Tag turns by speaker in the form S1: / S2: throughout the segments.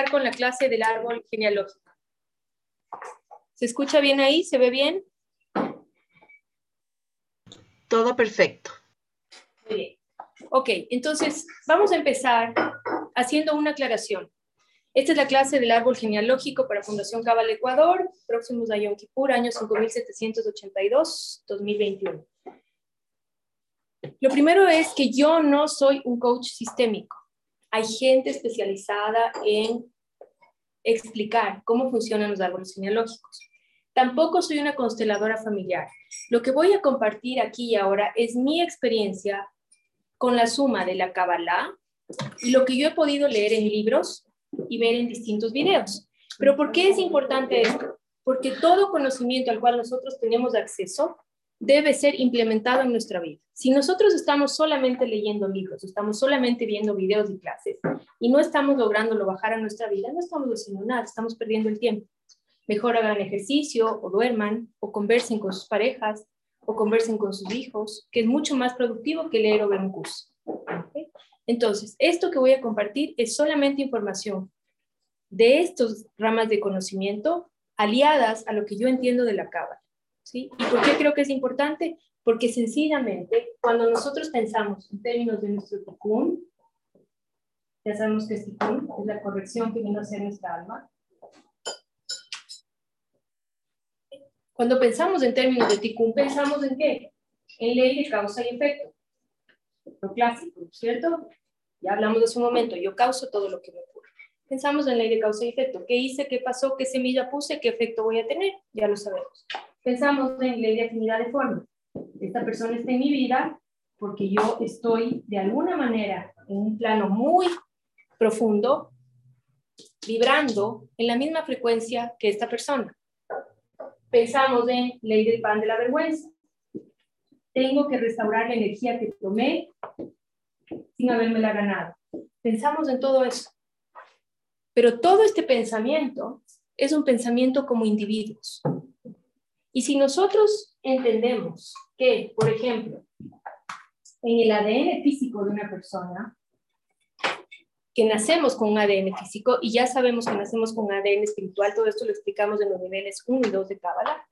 S1: empezar con la clase del árbol genealógico. ¿Se escucha bien ahí? ¿Se ve bien?
S2: Todo perfecto.
S1: Muy bien. Ok, entonces vamos a empezar haciendo una aclaración. Esta es la clase del árbol genealógico para Fundación Cabal Ecuador, próximos a Yom Kippur, año 5782-2021. Lo primero es que yo no soy un coach sistémico. Hay gente especializada en explicar cómo funcionan los árboles genealógicos. Tampoco soy una consteladora familiar. Lo que voy a compartir aquí y ahora es mi experiencia con la suma de la Kabbalah y lo que yo he podido leer en libros y ver en distintos videos. Pero ¿por qué es importante esto? Porque todo conocimiento al cual nosotros tenemos acceso debe ser implementado en nuestra vida. Si nosotros estamos solamente leyendo libros, estamos solamente viendo videos y clases y no estamos lográndolo bajar a nuestra vida, no estamos haciendo nada, estamos perdiendo el tiempo. Mejor hagan ejercicio o duerman o conversen con sus parejas o conversen con sus hijos, que es mucho más productivo que leer o ver un curso. Entonces, esto que voy a compartir es solamente información de estas ramas de conocimiento aliadas a lo que yo entiendo de la cábala. ¿Sí? ¿Y por qué creo que es importante? Porque sencillamente, cuando nosotros pensamos en términos de nuestro tikkun, ya sabemos que tikkun, es la corrección que viene a hacer nuestra alma. Cuando pensamos en términos de tikkun, pensamos en qué? En ley de causa y efecto. Lo clásico, ¿cierto? Ya hablamos de su momento, yo causo todo lo que me ocurre. Pensamos en ley de causa y efecto. ¿Qué hice? ¿Qué pasó? ¿Qué semilla puse? ¿Qué efecto voy a tener? Ya lo sabemos. Pensamos en ley de afinidad de forma. Esta persona está en mi vida porque yo estoy de alguna manera en un plano muy profundo, vibrando en la misma frecuencia que esta persona. Pensamos en ley del pan de la vergüenza. Tengo que restaurar la energía que tomé sin la ganado. Pensamos en todo eso. Pero todo este pensamiento es un pensamiento como individuos. Y si nosotros entendemos que, por ejemplo, en el ADN físico de una persona, que nacemos con un ADN físico y ya sabemos que nacemos con un ADN espiritual, todo esto lo explicamos en los niveles 1 y 2 de Cábala.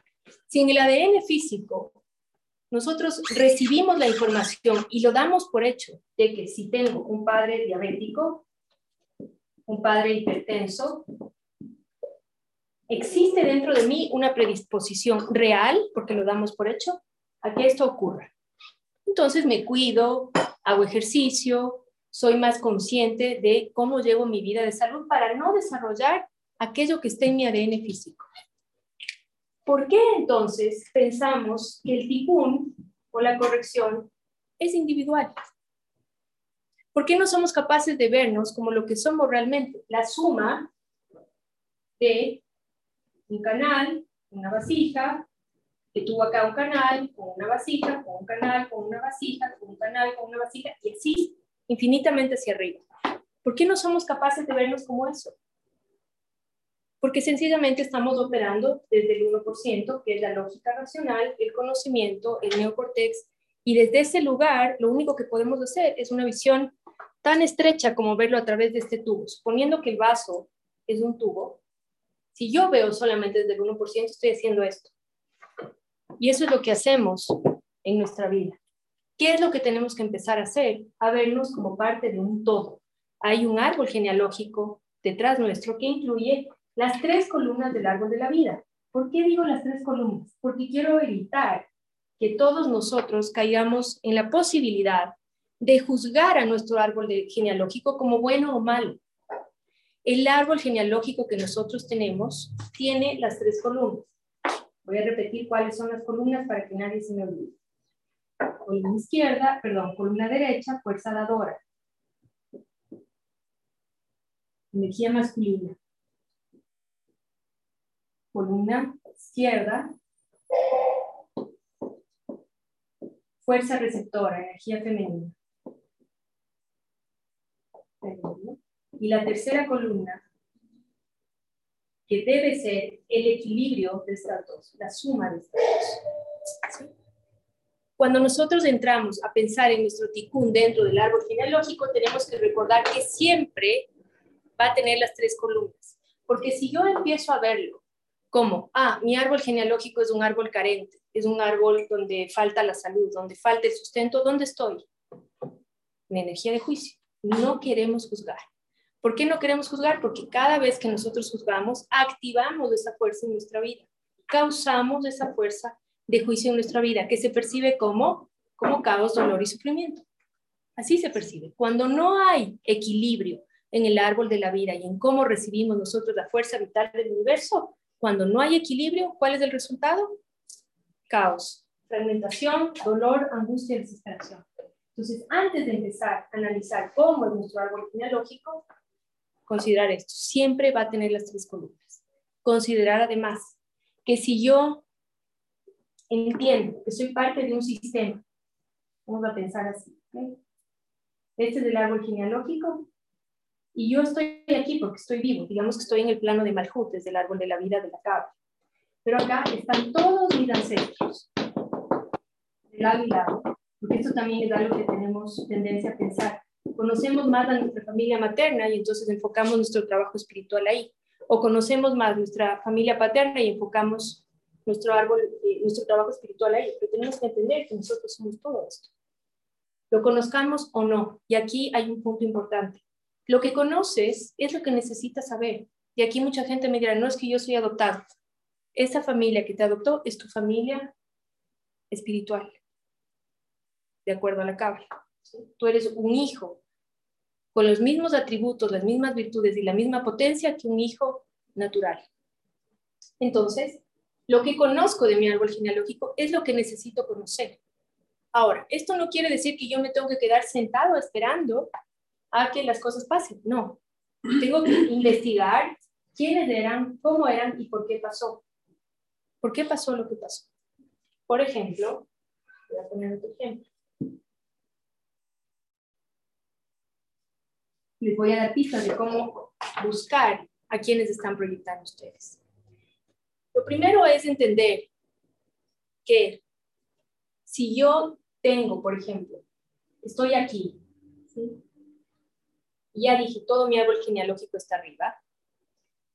S1: Si en el ADN físico nosotros recibimos la información y lo damos por hecho de que si tengo un padre diabético, un padre hipertenso, existe dentro de mí una predisposición real, porque lo damos por hecho, a que esto ocurra. Entonces me cuido, hago ejercicio, soy más consciente de cómo llevo mi vida de salud para no desarrollar aquello que está en mi ADN físico. ¿Por qué entonces pensamos que el tikkun o la corrección es individual? ¿Por qué no somos capaces de vernos como lo que somos realmente? La suma de un canal, una vasija, que tuvo acá un canal, con una vasija, con un canal, con una vasija, con un canal, con una vasija, y así infinitamente hacia arriba. ¿Por qué no somos capaces de vernos como eso? porque sencillamente estamos operando desde el 1%, que es la lógica racional, el conocimiento, el neocortex, y desde ese lugar lo único que podemos hacer es una visión tan estrecha como verlo a través de este tubo. Suponiendo que el vaso es un tubo, si yo veo solamente desde el 1%, estoy haciendo esto. Y eso es lo que hacemos en nuestra vida. ¿Qué es lo que tenemos que empezar a hacer? A vernos como parte de un todo. Hay un árbol genealógico detrás nuestro que incluye las tres columnas del árbol de la vida. ¿Por qué digo las tres columnas? Porque quiero evitar que todos nosotros caigamos en la posibilidad de juzgar a nuestro árbol genealógico como bueno o malo. El árbol genealógico que nosotros tenemos tiene las tres columnas. Voy a repetir cuáles son las columnas para que nadie se me olvide. Columna izquierda, perdón, columna derecha, fuerza dadora. Energía masculina columna izquierda, fuerza receptora, energía femenina. Y la tercera columna, que debe ser el equilibrio de estas dos, la suma de estas dos. Cuando nosotros entramos a pensar en nuestro ticún dentro del árbol genealógico, tenemos que recordar que siempre va a tener las tres columnas. Porque si yo empiezo a verlo como, ah, mi árbol genealógico es un árbol carente, es un árbol donde falta la salud, donde falta el sustento, ¿dónde estoy? En energía de juicio. No queremos juzgar. ¿Por qué no queremos juzgar? Porque cada vez que nosotros juzgamos, activamos esa fuerza en nuestra vida, causamos esa fuerza de juicio en nuestra vida, que se percibe como, como caos, dolor y sufrimiento. Así se percibe. Cuando no hay equilibrio en el árbol de la vida y en cómo recibimos nosotros la fuerza vital del universo, cuando no hay equilibrio, ¿cuál es el resultado? Caos, fragmentación, dolor, angustia y desesperación. Entonces, antes de empezar a analizar cómo es nuestro árbol genealógico, considerar esto. Siempre va a tener las tres columnas. Considerar además que si yo entiendo que soy parte de un sistema, vamos a pensar así, este es el árbol genealógico, y yo estoy aquí porque estoy vivo, digamos que estoy en el plano de Malhut, desde el árbol de la vida de la cabra. Pero acá están todos mis ancestros, de lado y lado, porque esto también es algo que tenemos tendencia a pensar. Conocemos más a nuestra familia materna y entonces enfocamos nuestro trabajo espiritual ahí. O conocemos más nuestra familia paterna y enfocamos nuestro árbol, eh, nuestro trabajo espiritual ahí. Pero tenemos que entender que nosotros somos todo esto. Lo conozcamos o no. Y aquí hay un punto importante. Lo que conoces es lo que necesitas saber. Y aquí mucha gente me dirá, no es que yo soy adoptado. Esa familia que te adoptó es tu familia espiritual, de acuerdo a la Tú eres un hijo con los mismos atributos, las mismas virtudes y la misma potencia que un hijo natural. Entonces, lo que conozco de mi árbol genealógico es lo que necesito conocer. Ahora, esto no quiere decir que yo me tengo que quedar sentado esperando a que las cosas pasen. No, tengo que investigar quiénes eran, cómo eran y por qué pasó. ¿Por qué pasó lo que pasó? Por ejemplo, voy a poner otro ejemplo. Les voy a dar pistas de cómo buscar a quienes están proyectando ustedes. Lo primero es entender que si yo tengo, por ejemplo, estoy aquí, ¿sí? ya dije, todo mi árbol genealógico está arriba.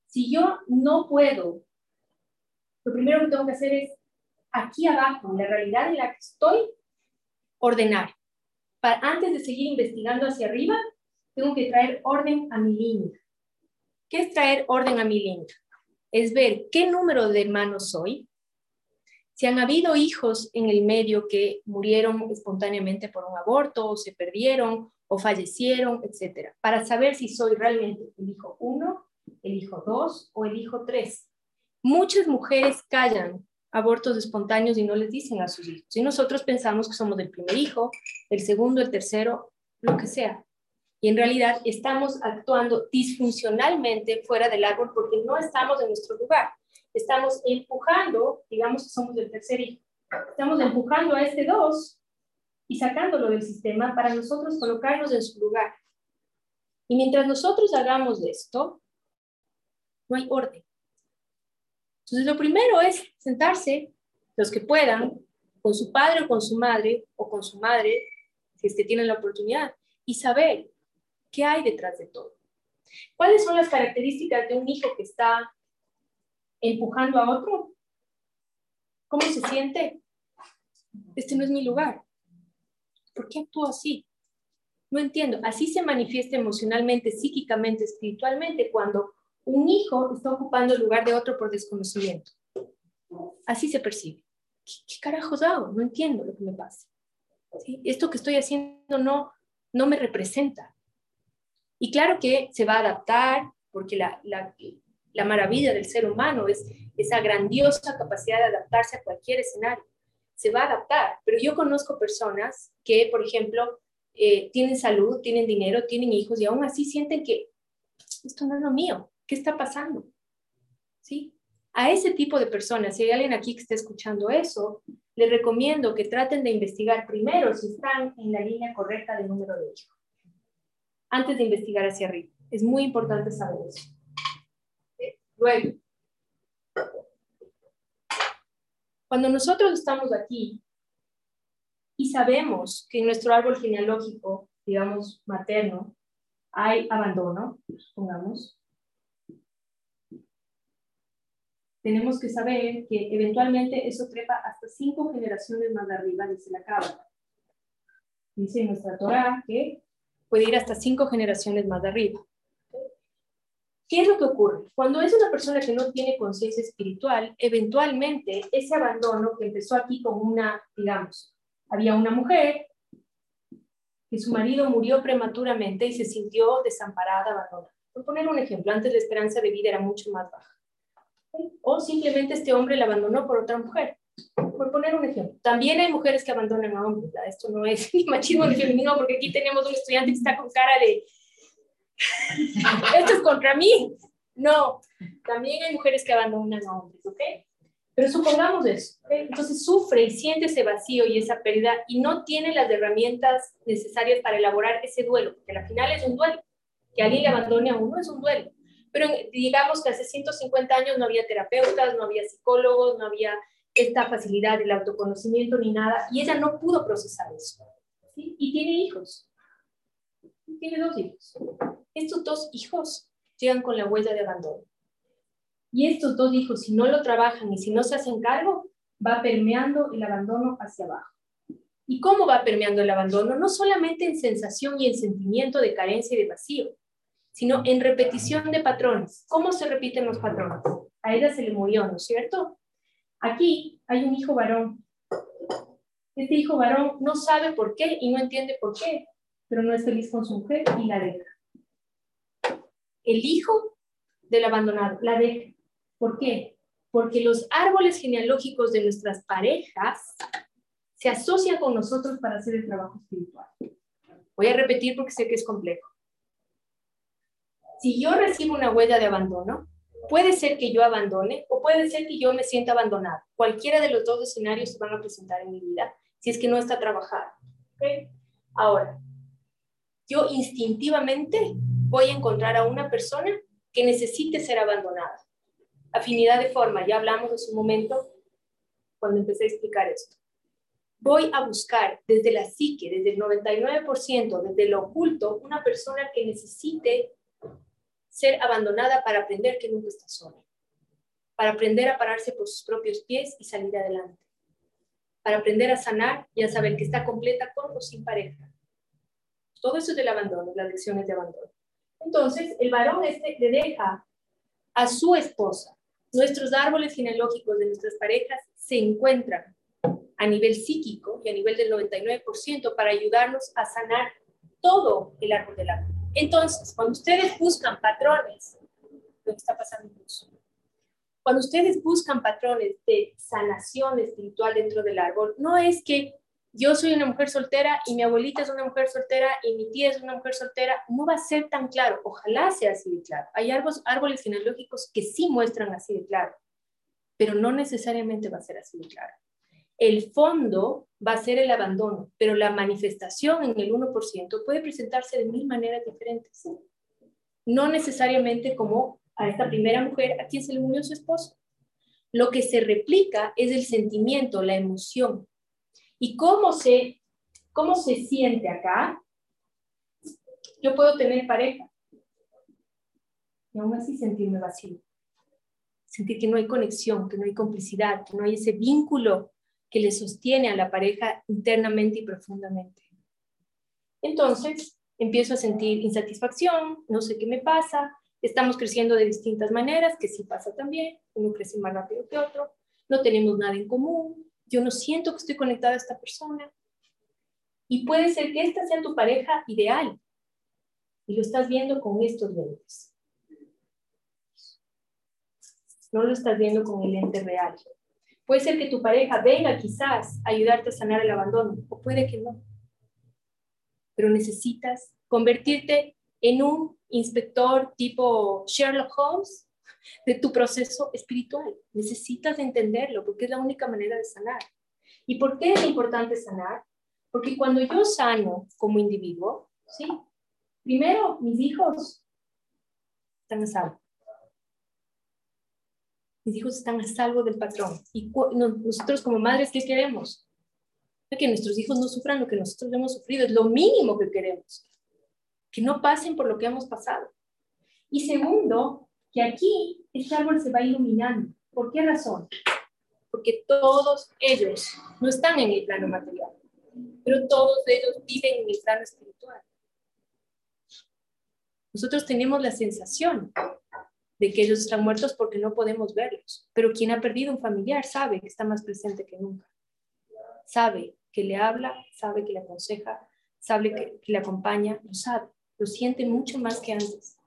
S1: Si yo no puedo, lo primero que tengo que hacer es aquí abajo, en la realidad en la que estoy, ordenar. Para, antes de seguir investigando hacia arriba, tengo que traer orden a mi línea. ¿Qué es traer orden a mi línea? Es ver qué número de hermanos soy, si han habido hijos en el medio que murieron espontáneamente por un aborto o se perdieron o fallecieron, etcétera, para saber si soy realmente el hijo 1, el hijo 2 o el hijo 3. Muchas mujeres callan abortos espontáneos y no les dicen a sus hijos. Y nosotros pensamos que somos el primer hijo, el segundo, el tercero, lo que sea. Y en realidad estamos actuando disfuncionalmente fuera del árbol porque no estamos en nuestro lugar. Estamos empujando, digamos que somos el tercer hijo, estamos empujando a este dos y sacándolo del sistema para nosotros colocarnos en su lugar. Y mientras nosotros hagamos esto, no hay orden. Entonces, lo primero es sentarse, los que puedan, con su padre o con su madre, o con su madre, si es que tienen la oportunidad, y saber qué hay detrás de todo. ¿Cuáles son las características de un hijo que está empujando a otro? ¿Cómo se siente? Este no es mi lugar. ¿Por qué actúo así? No entiendo. Así se manifiesta emocionalmente, psíquicamente, espiritualmente cuando un hijo está ocupando el lugar de otro por desconocimiento. Así se percibe. ¿Qué, carajos hago? No entiendo lo que me pasa. Esto que estoy haciendo no, no me representa. Y claro que se va a adaptar, porque la, la, la maravilla del ser humano es esa grandiosa capacidad de adaptarse a cualquier escenario se va a adaptar. Pero yo conozco personas que, por ejemplo, eh, tienen salud, tienen dinero, tienen hijos y aún así sienten que esto no es lo mío. ¿Qué está pasando? ¿Sí? A ese tipo de personas, si hay alguien aquí que esté escuchando eso, les recomiendo que traten de investigar primero si están en la línea correcta del número de hijos, antes de investigar hacia arriba. Es muy importante saber eso. Luego, Cuando nosotros estamos aquí y sabemos que nuestro árbol genealógico, digamos, materno, hay abandono, pongamos, tenemos que saber que eventualmente eso trepa hasta cinco generaciones más arriba, dice la cabra. Dice nuestra Torah que puede ir hasta cinco generaciones más arriba. ¿Qué es lo que ocurre? Cuando es una persona que no tiene conciencia espiritual, eventualmente ese abandono que empezó aquí con una, digamos, había una mujer que su marido murió prematuramente y se sintió desamparada, abandonada. Por poner un ejemplo, antes la esperanza de vida era mucho más baja. O simplemente este hombre la abandonó por otra mujer. Por poner un ejemplo. También hay mujeres que abandonan a hombres. Esto no es ni machismo ni feminismo, porque aquí tenemos un estudiante que está con cara de esto es contra mí. No, también hay mujeres que abandonan a hombres, ¿ok? Pero supongamos eso. Entonces sufre y siente ese vacío y esa pérdida y no tiene las herramientas necesarias para elaborar ese duelo, porque al final es un duelo. Que alguien le abandone a uno es un duelo. Pero digamos que hace 150 años no había terapeutas, no había psicólogos, no había esta facilidad del autoconocimiento ni nada, y ella no pudo procesar eso. Y tiene hijos. Tiene dos hijos. Estos dos hijos llegan con la huella de abandono. Y estos dos hijos, si no lo trabajan y si no se hacen cargo, va permeando el abandono hacia abajo. ¿Y cómo va permeando el abandono? No solamente en sensación y en sentimiento de carencia y de vacío, sino en repetición de patrones. ¿Cómo se repiten los patrones? A ella se le murió, ¿no es cierto? Aquí hay un hijo varón. Este hijo varón no sabe por qué y no entiende por qué, pero no es feliz con su mujer y la deja el hijo del abandonado, la deja. ¿Por qué? Porque los árboles genealógicos de nuestras parejas se asocian con nosotros para hacer el trabajo espiritual. Voy a repetir porque sé que es complejo. Si yo recibo una huella de abandono, puede ser que yo abandone o puede ser que yo me sienta abandonado. Cualquiera de los dos escenarios se van a presentar en mi vida si es que no está trabajado. Ahora, yo instintivamente voy a encontrar a una persona que necesite ser abandonada. Afinidad de forma, ya hablamos en su momento cuando empecé a explicar esto. Voy a buscar desde la psique, desde el 99%, desde lo oculto, una persona que necesite ser abandonada para aprender que nunca está sola, para aprender a pararse por sus propios pies y salir adelante, para aprender a sanar y a saber que está completa con o sin pareja. Todo eso es del abandono, las lecciones de abandono. Entonces, el varón este le deja a su esposa. Nuestros árboles genealógicos de nuestras parejas se encuentran a nivel psíquico y a nivel del 99% para ayudarnos a sanar todo el árbol de la vida. Entonces, cuando ustedes buscan patrones, lo que está pasando mucho, cuando ustedes buscan patrones de sanación espiritual dentro del árbol, no es que yo soy una mujer soltera y mi abuelita es una mujer soltera y mi tía es una mujer soltera, no va a ser tan claro. Ojalá sea así de claro. Hay árboles, árboles genealógicos que sí muestran así de claro, pero no necesariamente va a ser así de claro. El fondo va a ser el abandono, pero la manifestación en el 1% puede presentarse de mil maneras diferentes. No necesariamente como a esta primera mujer a quien se le murió su esposo. Lo que se replica es el sentimiento, la emoción, ¿Y cómo se, cómo se siente acá? Yo puedo tener pareja y aún así sentirme vacío. Sentir que no hay conexión, que no hay complicidad, que no hay ese vínculo que le sostiene a la pareja internamente y profundamente. Entonces, empiezo a sentir insatisfacción, no sé qué me pasa, estamos creciendo de distintas maneras, que sí pasa también, uno crece más rápido que otro, no tenemos nada en común, yo no siento que estoy conectada a esta persona. Y puede ser que esta sea tu pareja ideal y lo estás viendo con estos lentes. No lo estás viendo con el lente real. Puede ser que tu pareja venga quizás a ayudarte a sanar el abandono, o puede que no. Pero necesitas convertirte en un inspector tipo Sherlock Holmes de tu proceso espiritual. Necesitas entenderlo porque es la única manera de sanar. ¿Y por qué es importante sanar? Porque cuando yo sano como individuo, ¿sí? Primero, mis hijos están a. Mis hijos están a salvo del patrón. Y nosotros como madres, ¿qué queremos? Que nuestros hijos no sufran lo que nosotros hemos sufrido. Es lo mínimo que queremos. que no pasen por lo que hemos pasado. Y segundo, que aquí este árbol se va iluminando. ¿Por qué razón? Porque todos ellos no están en el plano material, pero todos ellos viven en el plano espiritual. Nosotros tenemos la sensación de que ellos están muertos porque no podemos verlos, pero quien ha perdido un familiar sabe que está más presente que nunca. Sabe que le habla, sabe que le aconseja, sabe que, le acompaña, lo sabe, lo siente mucho más que antes.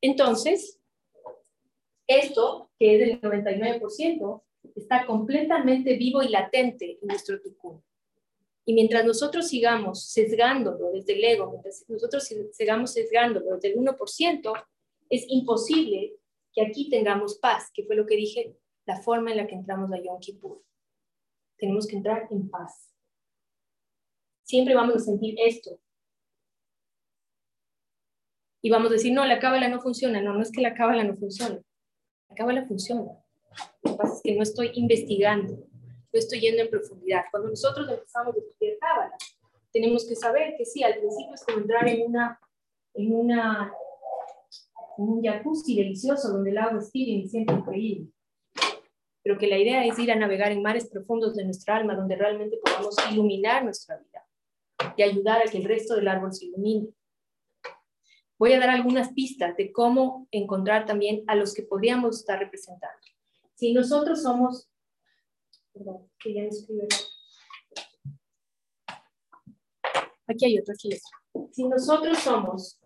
S1: Entonces, esto, que es del 99%, está completamente vivo y latente en nuestro tucún. Y mientras nosotros sigamos sesgándolo desde el ego, mientras nosotros sigamos sesgándolo desde el 1%, es imposible que aquí tengamos paz, que fue lo que dije, la forma en la que entramos a Yom Kippur. Tenemos que entrar en paz. Siempre vamos a sentir esto. Y vamos a decir, no, la cábala no funciona. No, no es que la cábala no funcione. La cábala funciona. Lo que pasa es que no estoy investigando, no estoy yendo en profundidad. Cuando nosotros empezamos a estudiar cábala, tenemos que saber que sí, al principio es como entrar en una, en una un jacuzzi delicioso donde el agua es tibia y siente increíble. Pero que la idea es ir a navegar en mares profundos de nuestra alma, donde realmente podamos iluminar nuestra vida y ayudar a que el resto del árbol se ilumine. Voy a dar algunas pistas de cómo encontrar también a los que podríamos estar representando. Si nosotros somos, perdón, que ya Aquí hay otro, aquí Si nosotros somos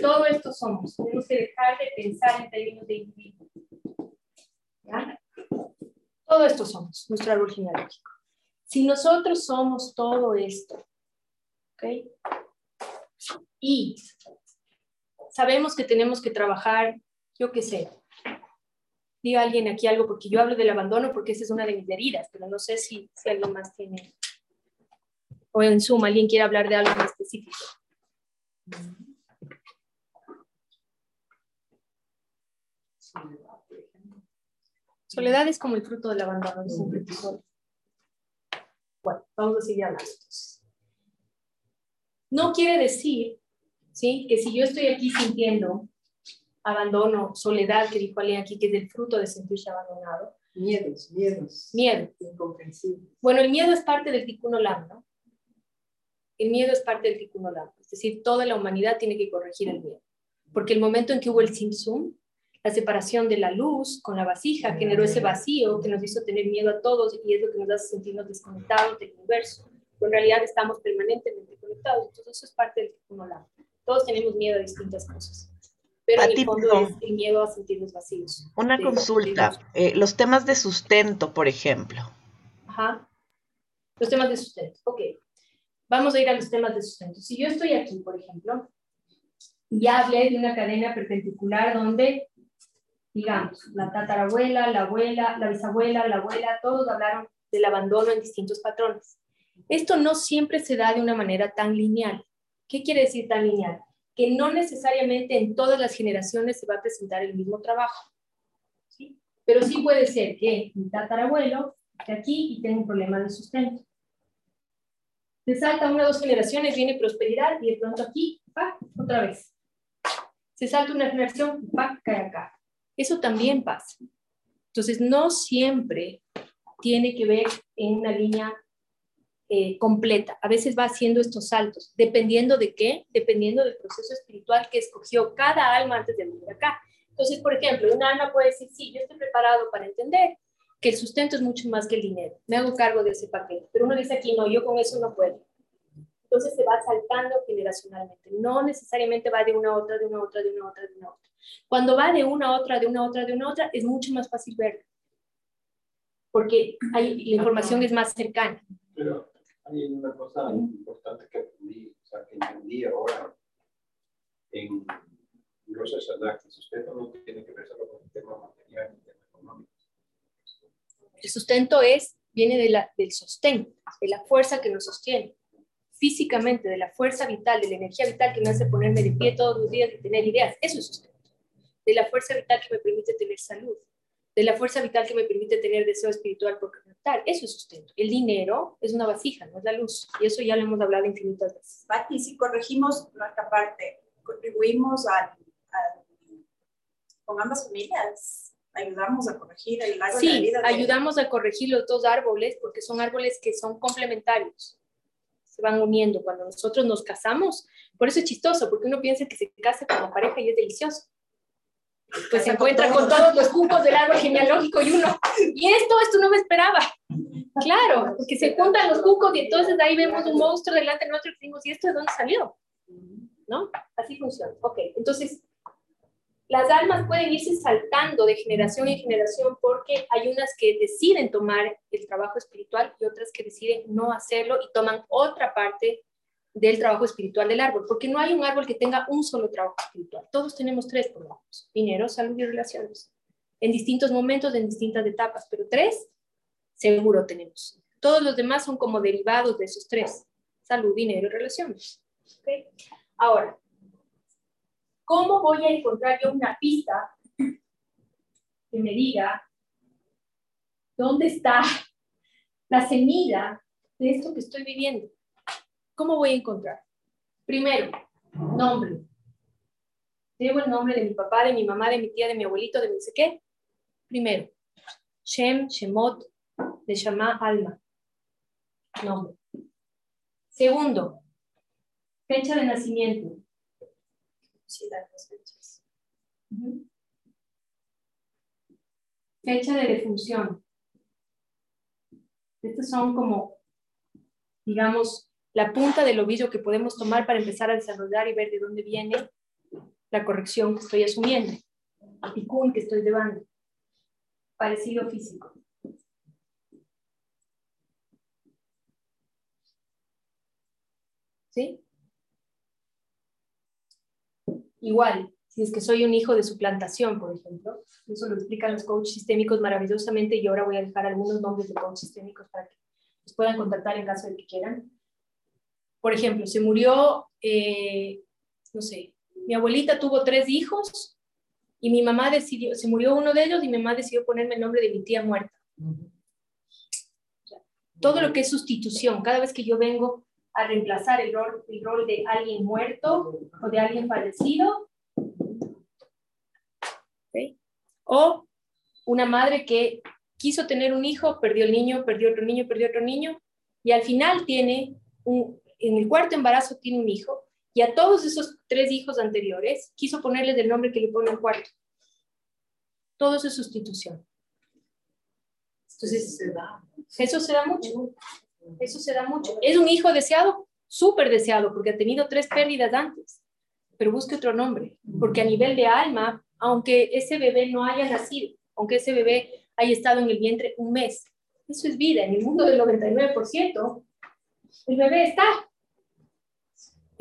S1: todo esto somos. Tenemos que dejar de pensar en términos de individuo. Todo esto somos, nuestro árbol genealógico. Si nosotros somos todo esto, ¿ok? Y sabemos que tenemos que trabajar, yo qué sé, diga alguien aquí algo, porque yo hablo del abandono porque esa es una de mis heridas, pero no sé si, si alguien más tiene, o en suma, alguien quiere hablar de algo más específico. Soledad es como el fruto del abandono, Bueno, vamos a seguir hablando. No quiere decir, ¿sí? Que si yo estoy aquí sintiendo abandono, soledad, que dijo alguien aquí, que es el fruto de sentirse abandonado.
S3: Miedos, miedos.
S1: Miedo.
S3: Incomprensibles.
S1: Bueno, el miedo es parte del tikkun olam, ¿no? El miedo es parte del tikkun olam. Es decir, toda la humanidad tiene que corregir el miedo. Porque el momento en que hubo el simsum, la separación de la luz con la vasija generó ese vacío que nos hizo tener miedo a todos y es lo que nos hace sentirnos desconectados del universo. Pero en realidad estamos permanentemente conectados, entonces eso es parte del tikkun Todos tenemos miedo a distintas cosas. Pero en el fondo es el miedo a sentirnos vacíos.
S2: Una consulta, eh, los temas de sustento, por ejemplo.
S1: Ajá. Los temas de sustento, ok. Vamos a ir a los temas de sustento. Si yo estoy aquí, por ejemplo, y hablé de una cadena perpendicular donde digamos, la tatarabuela, la abuela, la bisabuela, la abuela, todos hablaron del abandono en distintos patrones. Esto no siempre se da de una manera tan lineal. ¿Qué quiere decir tan lineal? Que no necesariamente en todas las generaciones se va a presentar el mismo trabajo. Pero sí puede ser que mi tatarabuelo esté aquí y tenga un problema de sustento. Se salta una o dos generaciones, viene prosperidad y de pronto aquí, ¡pac! otra vez. Se salta una generación, ¡pac! cae acá. Eso también pasa. Entonces, no siempre tiene que ver en una línea eh, completa. A veces va haciendo estos saltos, dependiendo de qué, dependiendo del proceso espiritual que escogió cada alma antes de venir acá. Entonces, por ejemplo, una alma puede decir, sí, yo estoy preparado para entender que el sustento es mucho más que el dinero. Me hago cargo de ese paquete. Pero uno dice aquí, no, yo con eso no puedo. Entonces se va saltando generacionalmente. No necesariamente va de una a otra, de una a otra, de una a otra, de una a otra. Cuando va de una a otra, de una a otra, de una a otra, es mucho más fácil verlo. Porque hay, la información es más cercana.
S3: Pero hay una cosa importante que aprendí, o sea, que entendí ahora en Rosa Shanak, el sustento no tiene que ver solo con el tema material, el tema económico.
S1: El sustento es, viene de la, del sostén, de la fuerza que nos sostiene físicamente, de la fuerza vital, de la energía vital que me hace ponerme de pie todos los días y tener ideas. Eso es sustento. De la fuerza vital que me permite tener salud. de la fuerza vital que me permite tener deseo espiritual por conectar. Eso es sustento. El dinero es una vasija, no es la luz. Y eso ya lo hemos hablado infinitas veces.
S4: Pati, si corregimos nuestra parte, contribuimos a, con ambas familias, ayudamos a corregir el árbol
S1: sí,
S4: de la vida.
S1: ayudamos a corregir los dos árboles porque son árboles que son complementarios. Se van uniendo. Cuando nosotros nos casamos, por eso es chistoso, porque uno piensa que se casa la pareja y es delicioso pues se encuentra con todos los cupos del árbol genealógico y uno, y esto, esto no me esperaba. Claro, porque se juntan los cucos y entonces ahí vemos un monstruo delante de nosotros y decimos, ¿y esto de dónde salió? ¿No? Así funciona. Ok, entonces, las almas pueden irse saltando de generación en generación porque hay unas que deciden tomar el trabajo espiritual y otras que deciden no hacerlo y toman otra parte del trabajo espiritual del árbol, porque no hay un árbol que tenga un solo trabajo espiritual. Todos tenemos tres por lo menos, dinero, salud y relaciones, en distintos momentos, en distintas etapas, pero tres seguro tenemos. Todos los demás son como derivados de esos tres, salud, dinero y relaciones. Ahora, ¿cómo voy a encontrar yo una pista que me diga dónde está la semilla de esto que estoy viviendo? ¿Cómo voy a encontrar? Primero, nombre. Tengo el nombre de mi papá, de mi mamá, de mi tía, de mi abuelito, de mi sé qué. Primero, Shem, Shemot, de Shama, Alma. Nombre. Segundo, fecha de nacimiento. Sí, las fechas. Fecha de defunción. Estos son como, digamos, la punta del ovillo que podemos tomar para empezar a desarrollar y ver de dónde viene la corrección que estoy asumiendo, el ticún que estoy llevando, parecido físico. ¿Sí? Igual, si es que soy un hijo de suplantación, por ejemplo, eso lo explican los coaches sistémicos maravillosamente y ahora voy a dejar algunos nombres de coaches sistémicos para que los puedan contactar en caso de que quieran por ejemplo, se murió, eh, no sé, mi abuelita tuvo tres hijos y mi mamá decidió, se murió uno de ellos y mi mamá decidió ponerme el nombre de mi tía muerta. todo lo que es sustitución, cada vez que yo vengo a reemplazar el rol, el rol de alguien muerto o de alguien fallecido, o una madre que quiso tener un hijo, perdió el niño, perdió otro niño, perdió otro niño, y al final tiene un, en el cuarto embarazo tiene un hijo y a todos esos tres hijos anteriores quiso ponerles el nombre que le pone el cuarto. Todo eso es sustitución. Entonces, eso se da mucho. Eso se da mucho. Es un hijo deseado, súper deseado, porque ha tenido tres pérdidas antes. Pero busque otro nombre, porque a nivel de alma, aunque ese bebé no haya nacido, aunque ese bebé haya estado en el vientre un mes, eso es vida. En el mundo del 99%, el bebé está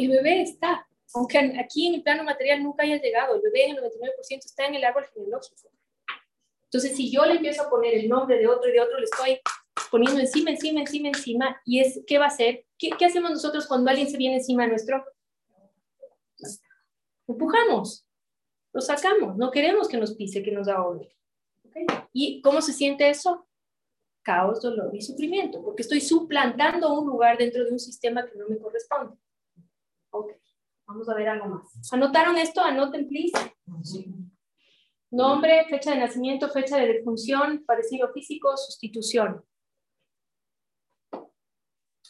S1: el bebé está, aunque aquí en el plano material nunca haya llegado, el bebé en el 99% está en el árbol genealógico. Entonces, si yo le empiezo a poner el nombre de otro y de otro, le estoy poniendo encima, encima, encima, encima, y es, ¿qué va a hacer? ¿Qué, qué hacemos nosotros cuando alguien se viene encima nuestro? Empujamos, lo sacamos, no queremos que nos pise, que nos ahogue. ¿Okay? ¿Y cómo se siente eso? Caos, dolor y sufrimiento, porque estoy suplantando un lugar dentro de un sistema que no me corresponde. Ok, vamos a ver algo más. ¿Anotaron esto? Anoten, please. Nombre, fecha de nacimiento, fecha de defunción, parecido físico, sustitución.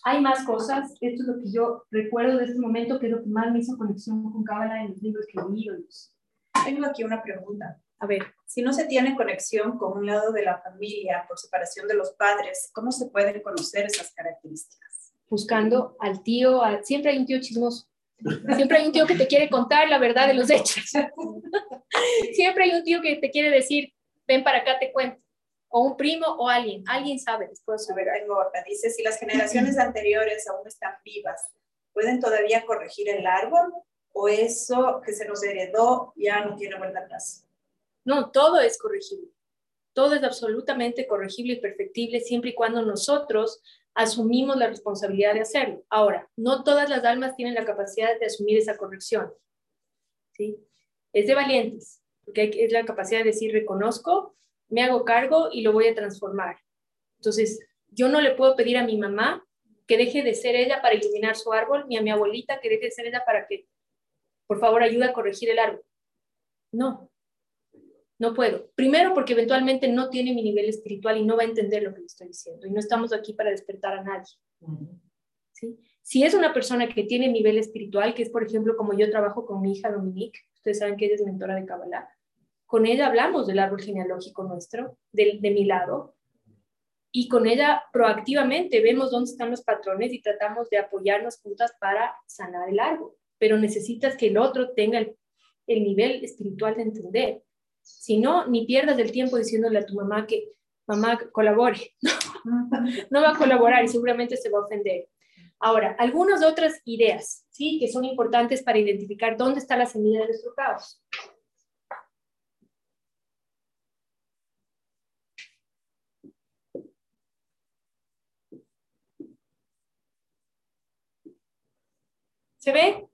S1: Hay más cosas. Esto es lo que yo recuerdo de este momento, que es lo que más me hizo conexión con Cábala en los libros que leí.
S4: Tengo aquí una pregunta. A ver, si no se tiene conexión con un lado de la familia por separación de los padres, ¿cómo se pueden conocer esas características?
S1: Buscando al tío, siempre hay un tío chismoso. Siempre hay un tío que te quiere contar la verdad de los hechos. Siempre hay un tío que te quiere decir, ven para acá, te cuento. O un primo o alguien. Alguien sabe después.
S4: A ver, otra. Dice, si las generaciones anteriores aún están vivas, ¿pueden todavía corregir el árbol? ¿O eso que se nos heredó ya no tiene vuelta atrás?
S1: No, todo es corregible. Todo es absolutamente corregible y perfectible siempre y cuando nosotros asumimos la responsabilidad de hacerlo. Ahora, no todas las almas tienen la capacidad de asumir esa corrección. ¿sí? Es de valientes, porque es la capacidad de decir, reconozco me hago cargo y lo voy a transformar. Entonces, yo no le puedo pedir a mi mamá que deje de ser ella para iluminar su árbol, ni a mi abuelita que deje de ser ella para que, por favor, ayude a corregir el árbol. No, no puedo. Primero porque eventualmente no tiene mi nivel espiritual y no va a entender lo que le estoy diciendo. Y no estamos aquí para despertar a nadie. ¿Sí? Si es una persona que tiene nivel espiritual, que es por ejemplo como yo trabajo con mi hija Dominique, ustedes saben que ella es mentora de Kabbalah, con ella hablamos del árbol genealógico nuestro, de, mi lado, y con ella proactivamente vemos dónde están los patrones y tratamos de apoyarnos juntas para sanar el árbol. Pero necesitas que el otro tenga el nivel espiritual de entender. Si no, ni pierdas el tiempo diciéndole a tu mamá que mamá colabore. no va a colaborar y seguramente se va a ofender. Ahora, algunas otras ideas, ¿sí? Que son importantes para identificar dónde está la semilla de nuestro caos. ¿Se ve?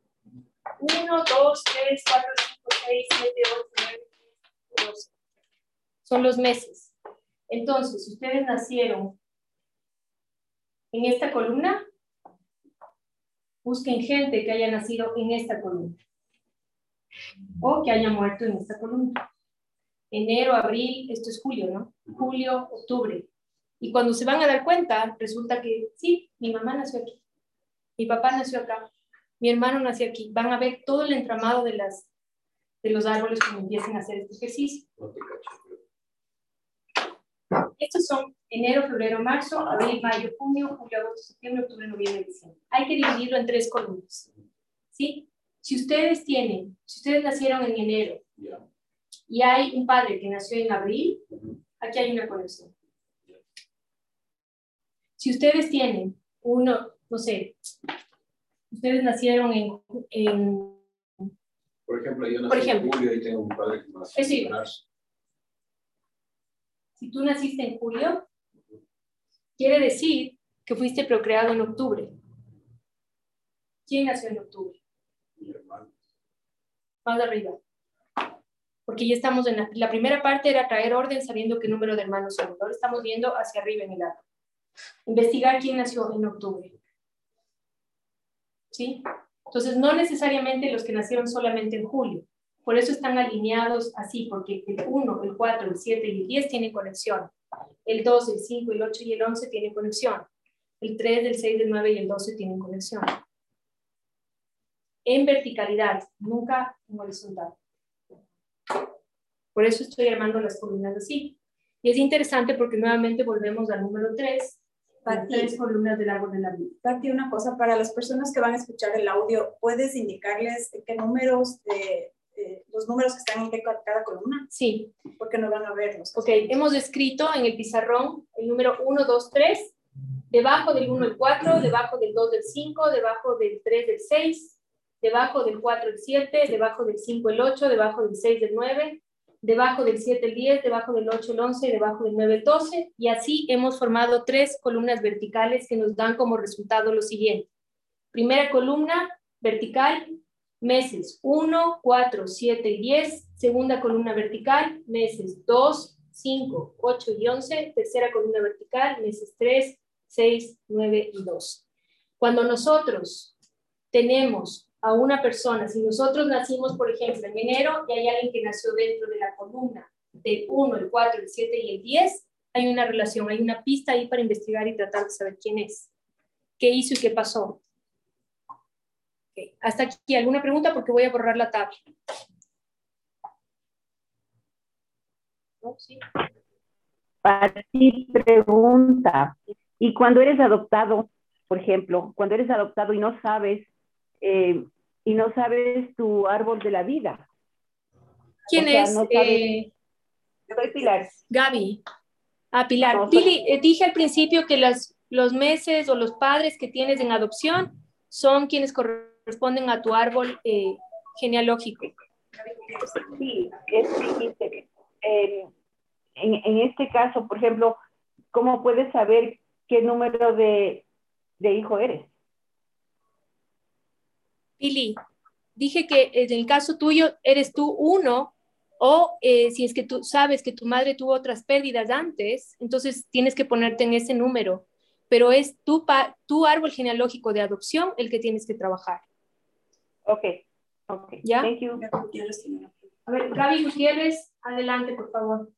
S1: 1, 2, 3, 4, 5, 6, 7, 8, 9, 10, 12. Son los meses. Entonces, ustedes nacieron en esta columna, busquen gente que haya nacido en esta columna o que haya muerto en esta columna. Enero, abril, esto es julio, ¿no? Julio, octubre. Y cuando se van a dar cuenta, resulta que sí, mi mamá nació aquí, mi papá nació acá, mi hermano nació aquí. Van a ver todo el entramado de, las, de los árboles cuando empiecen a hacer este ejercicio. Estos son enero, febrero, marzo, abril, mayo, junio, julio, agosto, septiembre, octubre, noviembre, diciembre. Hay que dividirlo en tres columnas. ¿Sí? Si ustedes tienen, si ustedes nacieron en enero y hay un padre que nació en abril, aquí hay una conexión. Si ustedes tienen uno, no sé, ustedes nacieron en, en
S3: por ejemplo, yo nací en julio y tengo un padre que nació en marzo.
S1: Si tú naciste en julio, quiere decir que fuiste procreado en octubre. ¿Quién nació en octubre?
S3: Mi hermano.
S1: Más arriba. Porque ya estamos en la, la, primera parte era traer orden sabiendo qué número de hermanos son. Ahora estamos viendo hacia arriba en el lado. Investigar quién nació en octubre. ¿Sí? Entonces, no necesariamente los que nacieron solamente en julio. Por eso están alineados así, porque el 1, el 4, el 7 y el 10 tienen conexión. El 2, el 5, el 8 y el 11 tienen conexión. El 3, el 6, el 9 y el 12 tienen conexión. En verticalidad, nunca en horizontal. Por eso estoy armando las columnas así. Y es interesante porque nuevamente volvemos al número 3, Pati, tres columnas del árbol de la vida.
S4: Pati, una cosa, para las personas que van a escuchar el audio, ¿puedes indicarles qué números de eh, los números que están en cada columna?
S1: Sí.
S4: Porque no van a verlos.
S1: Ok, hemos escrito en el pizarrón el número 1, 2, 3, debajo del 1 el 4, debajo del 2 el 5, debajo del 3 el 6, debajo del 4 el 7, debajo del 5 el 8, debajo del 6 el 9, debajo del 7 el 10, debajo del 8 el 11, debajo del 9 el 12, y así hemos formado tres columnas verticales que nos dan como resultado lo siguiente. Primera columna vertical, meses 1, 4, 7 y 10, segunda columna vertical, meses 2, 5, 8 y 11, tercera columna vertical, meses 3, 6, 9 y 2. Cuando nosotros tenemos a una persona, si nosotros nacimos, por ejemplo, en enero y hay alguien que nació dentro de la columna del 1, el 4, el 7 y el 10, hay una relación, hay una pista ahí para investigar y tratar de saber quién es, qué hizo y qué pasó. Hasta aquí, ¿alguna pregunta? Porque voy a borrar la tabla.
S5: Para ti pregunta, y cuando eres adoptado, por ejemplo, cuando eres adoptado y no sabes, eh, y no sabes tu árbol de la vida.
S1: ¿Quién es?
S5: Eh, Soy Pilar.
S1: Gaby. Ah, Pilar. Pili, eh, dije al principio que los, los meses o los padres que tienes en adopción son quienes corresponden responden a tu árbol eh, genealógico.
S5: Sí, es eh, en, en, este caso, por ejemplo, ¿cómo puedes saber qué número de, de hijo eres?
S1: Pili, dije que en el caso tuyo eres tú uno O eh, si es que tú sabes que tu madre tuvo otras pérdidas antes, entonces tienes que ponerte en ese número. Pero es tu, tu árbol genealógico de adopción el que tienes que trabajar.
S5: Ok, ok.
S1: ¿Ya?
S5: Thank you.
S1: A ver, Gaby Gutiérrez, adelante, por favor.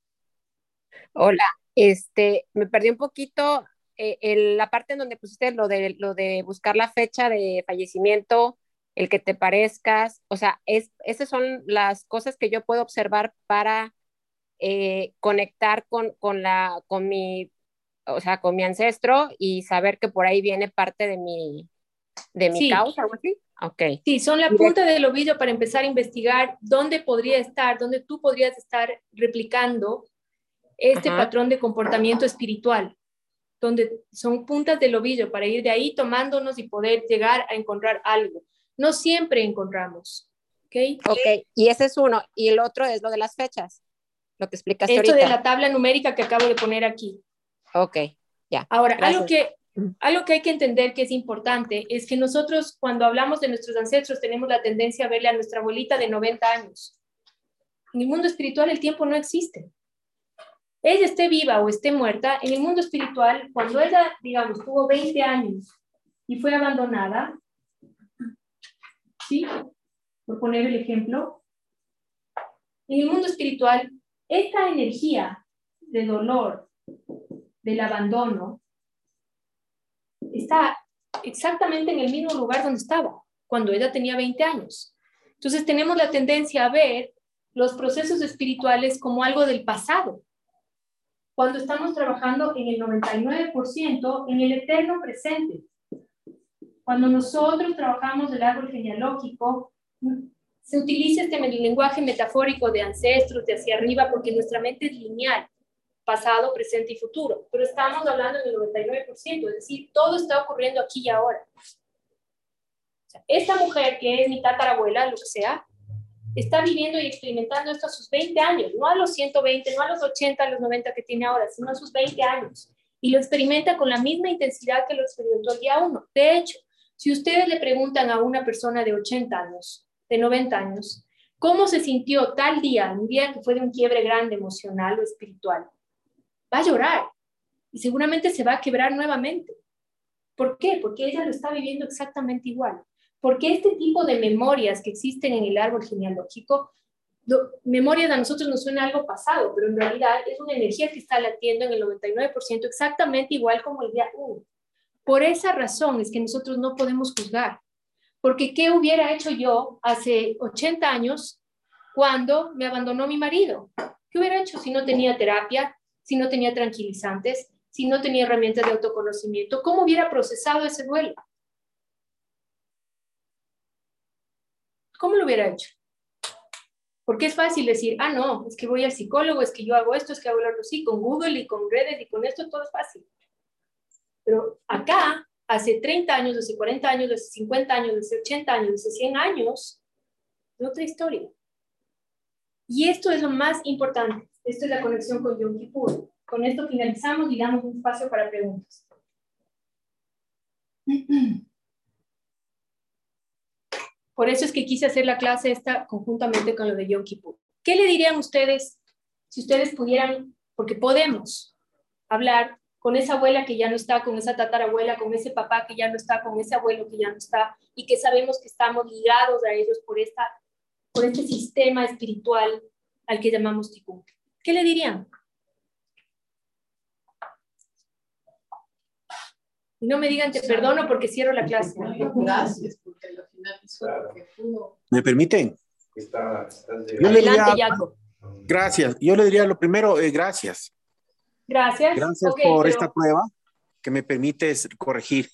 S6: Hola, este, me perdí un poquito eh, la parte en donde pusiste lo de, lo de buscar la fecha de fallecimiento, el que te parezcas, o sea, es, esas son las cosas que yo puedo observar para eh, conectar con, con, la, con mi, o sea, con mi ancestro y saber que por ahí viene parte de mi, de mi causa, ¿algo así? Okay.
S1: Sí, son la punta del ovillo para empezar a investigar dónde podría estar, dónde tú podrías estar replicando este patrón de comportamiento espiritual donde son puntas del ovillo para ir de ahí tomándonos y poder llegar a encontrar algo. No siempre encontramos. ¿Ok?
S6: Ok, y ese es uno. Y el otro es lo de las fechas, lo que explicaste
S1: Esto de la tabla numérica que acabo de poner aquí.
S6: Ok, ya.
S1: Ahora, algo que, algo que hay que entender que es importante es que nosotros cuando hablamos de nuestros ancestros tenemos la tendencia a verle a nuestra abuelita de 90 años. En el mundo espiritual el tiempo no existe ella esté viva o esté muerta, en el mundo espiritual, cuando ella, digamos, tuvo 20 años y fue abandonada, ¿sí? Por poner el ejemplo, en el mundo espiritual, esta energía de dolor, del abandono, está exactamente en el mismo lugar donde estaba cuando ella tenía 20 años. Entonces tenemos la tendencia a ver los procesos espirituales como algo del pasado, cuando estamos trabajando en el 99% en el eterno presente. Cuando nosotros trabajamos el árbol genealógico, se utiliza este lenguaje metafórico de ancestros, de hacia arriba, porque nuestra mente es lineal, pasado, presente y futuro, pero estamos hablando del 99%, es decir, todo está ocurriendo aquí y ahora. esta mujer que es mi tatarabuela, lo que sea, está viviendo y experimentando esto a sus 20 años, no a los 120, no a los 80, a los 90 que tiene ahora, sino a sus 20 años. Y lo experimenta con la misma intensidad que lo experimentó el día 1. De hecho, si ustedes le preguntan a una persona de 80 años, de 90 años, cómo se sintió tal día, un día que fue de un quiebre grande emocional o espiritual, va a llorar y seguramente se va a quebrar nuevamente. ¿Por qué? Porque ella lo está viviendo exactamente igual. Porque este tipo de memorias que existen en el árbol genealógico, memorias a nosotros nos suena algo pasado, pero en realidad es una energía que está latiendo en el 99% exactamente igual como el día 1. Por esa razón es que nosotros no podemos juzgar. Porque ¿qué hubiera hecho yo hace 80 años cuando me abandonó mi marido? ¿Qué hubiera hecho si no tenía terapia, si no tenía tranquilizantes, si no tenía herramientas de autoconocimiento? ¿Cómo hubiera procesado ese duelo? ¿Cómo lo hubiera hecho? Porque es fácil decir, ah, no, es que voy al psicólogo, es que yo hago esto, es que hago lo otro. Sí, con Google y con redes y con esto todo es fácil. Pero acá, hace 30 años, hace 40 años, hace 50 años, hace 80 años, hace 100 años, es otra historia. Y esto es lo más importante. Esto es la conexión con Yom Kippur. Con esto finalizamos y damos un espacio para preguntas. Por eso es que quise hacer la clase esta conjuntamente con lo de Yom Kippur. ¿Qué le dirían ustedes si ustedes pudieran, porque podemos hablar con esa abuela que ya no está, con esa tatarabuela, con ese papá que ya no está, con ese abuelo que ya no está, y que sabemos que estamos ligados a ellos por, esta, por este sistema espiritual al que llamamos Tikkun. ¿Qué le dirían? Y no me digan te perdono porque cierro la clase.
S7: Gracias, porque al final hizo lo que pudo.
S8: ¿Me permiten?
S3: Está, está
S1: Adelante, Jaco.
S8: Gracias. Yo le diría lo primero, eh, gracias.
S1: Gracias.
S8: Gracias
S1: Ok,
S8: por
S1: pero-
S8: esta prueba que me permite corregir.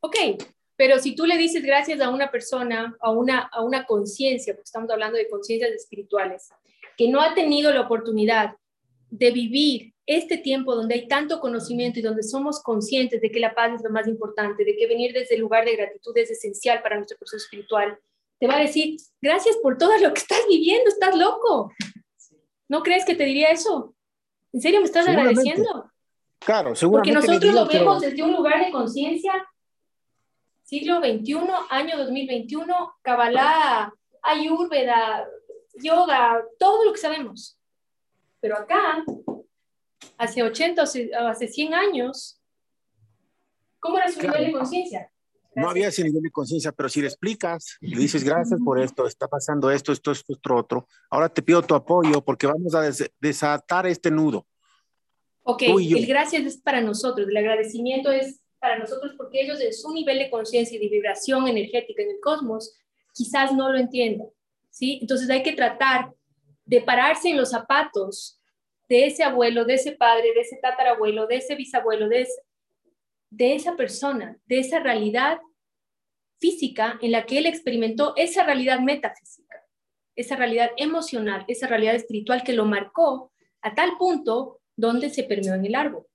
S1: Ok, pero si tú le dices gracias a una persona, a una, a una conciencia, porque estamos hablando de conciencias espirituales, que no ha tenido la oportunidad de vivir este tiempo donde hay tanto conocimiento y donde somos conscientes de que la paz es lo más importante, de que venir desde el lugar de gratitud es esencial para nuestro proceso espiritual, te va a decir, gracias por todo lo que estás viviendo, estás loco. ¿No crees que te diría eso? ¿En serio me estás agradeciendo?
S8: Claro,
S1: Porque
S8: seguramente. me
S1: nosotros
S8: diría,
S1: lo
S8: pero-
S1: vemos desde un lugar de conciencia, siglo XXI, año 2021, Kabbalah, Ayurveda, yoga, todo lo que sabemos. Pero acá, hace 80 o hace 100 años, ¿cómo era su
S8: Claro.
S1: nivel de conciencia?
S8: No había ese nivel de conciencia, pero si le explicas, le dices gracias por esto, está pasando esto, esto, esto, esto, otro. Ahora te pido tu apoyo porque vamos a des- desatar este nudo.
S1: Ok, el gracias es para nosotros, el agradecimiento es para nosotros porque ellos en su nivel de conciencia y de vibración energética en el cosmos quizás no lo entiendan, ¿sí? Entonces hay que tratar de pararse en los zapatos de ese abuelo, de ese padre, de ese tatarabuelo, de ese bisabuelo, de, ese- de esa persona, de esa realidad física en la que él experimentó esa realidad metafísica, esa realidad emocional, esa realidad espiritual que lo marcó a tal punto donde se permeó en el árbol.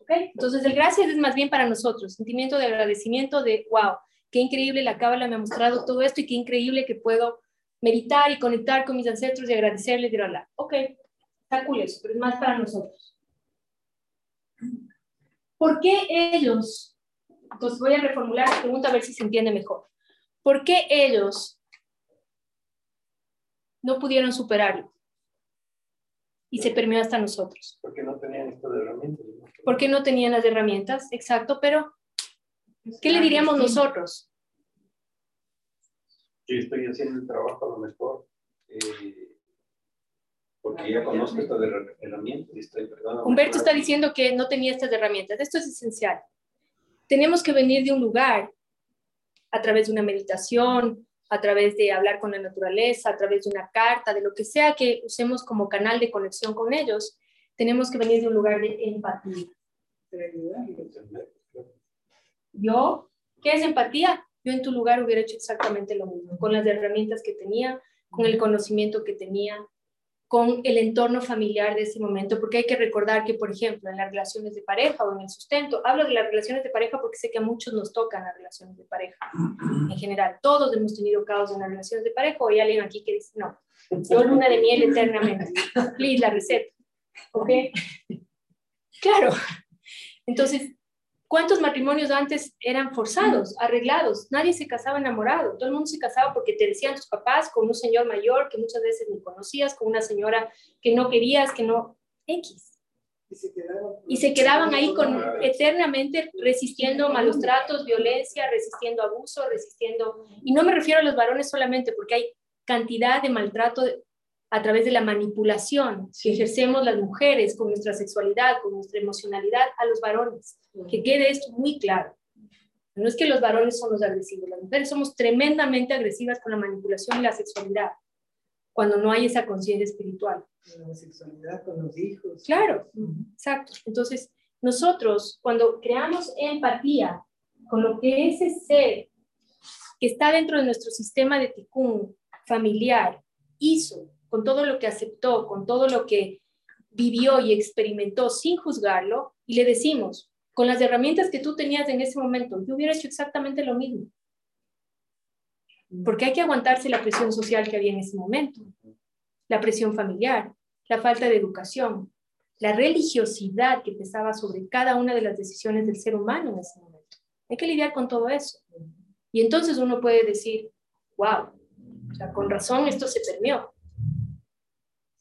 S1: ¿Ok? Entonces el gracias es más bien para nosotros, sentimiento de agradecimiento de, wow, qué increíble la cábala me ha mostrado todo esto y qué increíble que puedo meditar y conectar con mis ancestros y agradecerles hablar. Ok, está cool eso, pero es más para nosotros. ¿Por qué ellos? Entonces voy a reformular la pregunta a ver si se entiende mejor. ¿Por qué ellos no pudieron superarlo? Y se permeó hasta nosotros.
S3: Porque no tenían estas herramientas. ¿no?
S1: ¿Por qué no tenían las herramientas? Exacto, pero ¿qué le diríamos nosotros?
S3: Yo estoy haciendo el trabajo a lo mejor. eh, porque ya conozco estas her- herramientas y estoy perdón.
S1: Humberto está diciendo que no tenía estas herramientas. Esto es esencial. Tenemos que venir de un lugar a través de una meditación, a través de hablar con la naturaleza, a través de una carta, de lo que sea que usemos como canal de conexión con ellos. Tenemos que venir de un lugar de empatía. Yo, ¿qué es empatía? Yo en tu lugar hubiera hecho exactamente lo mismo, con las herramientas que tenía, con el conocimiento que tenía, con el entorno familiar de ese momento, porque hay que recordar que, por ejemplo, en las relaciones de pareja o en el sustento, hablo de las relaciones de pareja porque sé que a muchos nos tocan las relaciones de pareja, en general, todos hemos tenido caos en las relaciones de pareja, o hay alguien aquí que dice, no, yo luna de miel eternamente, please, la receta, ¿ok? Claro, entonces, ¿Cuántos matrimonios antes eran forzados, arreglados? Nadie se casaba enamorado. Todo el mundo se casaba porque te decían tus papás con un señor mayor que muchas veces ni conocías, con una señora que no querías, que no... X. Y se quedaban ahí con, eternamente resistiendo malos tratos, violencia, resistiendo abuso, resistiendo... Y no me refiero a los varones solamente, porque hay cantidad de maltrato a través de la manipulación que ejercemos las mujeres con nuestra sexualidad, con nuestra emocionalidad a los varones. Que quede esto muy claro. No es que los varones son los agresivos, las mujeres somos tremendamente agresivas con la manipulación y la sexualidad, cuando no hay esa conciencia espiritual.
S9: La sexualidad con los hijos.
S1: Claro, exacto. Entonces, nosotros cuando creamos empatía con lo que ese ser que está dentro de nuestro sistema de ticún familiar hizo, con todo lo que aceptó, con todo lo que vivió y experimentó sin juzgarlo, y le decimos, con las herramientas que tú tenías en ese momento, yo hubiera hecho exactamente lo mismo. Porque hay que aguantarse la presión social que había en ese momento, la presión familiar, la falta de educación, la religiosidad que pesaba sobre cada una de las decisiones del ser humano en ese momento. Hay que lidiar con todo eso. Y entonces uno puede decir, wow, o sea, con razón esto se permeó.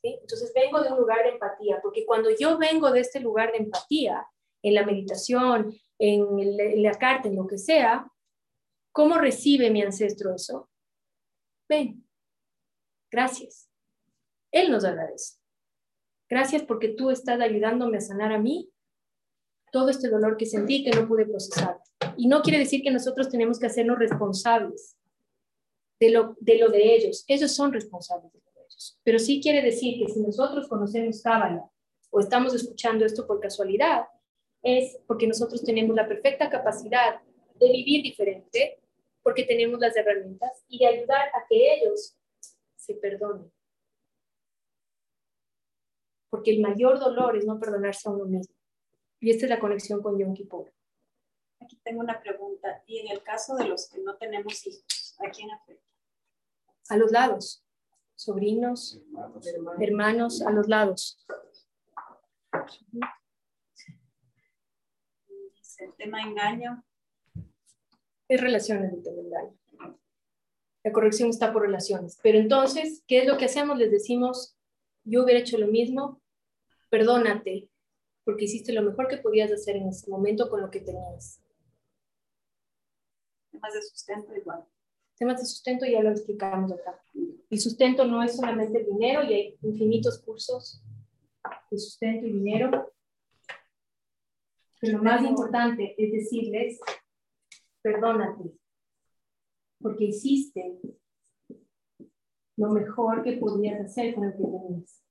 S1: ¿Sí? Entonces vengo de un lugar de empatía, porque cuando yo vengo de este lugar de empatía, en la meditación, en, el- en la carta, en lo que sea, ¿cómo recibe mi ancestro eso? Ven, gracias. Él nos agradece. Gracias porque tú estás ayudándome a sanar a mí todo este dolor que sentí que no pude procesar. Y no quiere decir que nosotros tenemos que hacernos responsables de lo de, lo de ellos. Ellos son responsables de ellos. Pero sí quiere decir que si nosotros conocemos Cábala o estamos escuchando esto por casualidad, es porque nosotros tenemos la perfecta capacidad de vivir diferente, porque tenemos las herramientas y de ayudar a que ellos se perdonen. Porque el mayor dolor es no perdonarse a uno mismo. Y esta es la conexión con Yom Kippur.
S4: Aquí tengo una pregunta. Y en el caso de los que no tenemos hijos, ¿a quién afecta?
S1: A los lados, sobrinos, hermanos, a los lados.
S4: Dice, El tema engaño.
S1: Es relaciones de engaño. La corrección está por relaciones. Pero entonces, ¿qué es lo que hacemos? Les decimos, yo hubiera hecho lo mismo, perdónate, porque hiciste lo mejor que podías hacer en ese momento con lo que tenías.
S4: Temas de sustento igual.
S1: Temas de sustento ya lo explicamos acá. El sustento no es solamente el dinero y hay infinitos cursos de sustento y dinero. Pero lo más importante es decirles, perdónate, porque hiciste lo mejor que podías hacer con lo que tenías.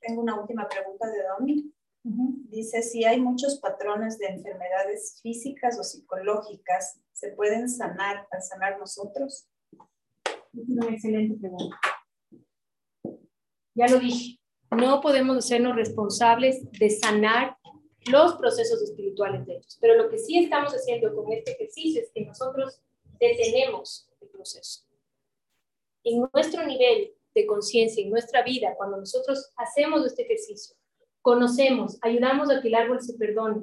S4: Tengo una última pregunta de Domi. Dice, si hay muchos patrones de enfermedades físicas o psicológicas, ¿se pueden sanar al sanar nosotros?
S1: Es una excelente pregunta. Ya lo dije, no podemos hacernos responsables de sanar los procesos espirituales de ellos, pero lo que sí estamos haciendo con este ejercicio es que nosotros detenemos el proceso. En nuestro nivel de conciencia, en nuestra vida, cuando nosotros hacemos este ejercicio, conocemos, ayudamos a que el árbol se perdone,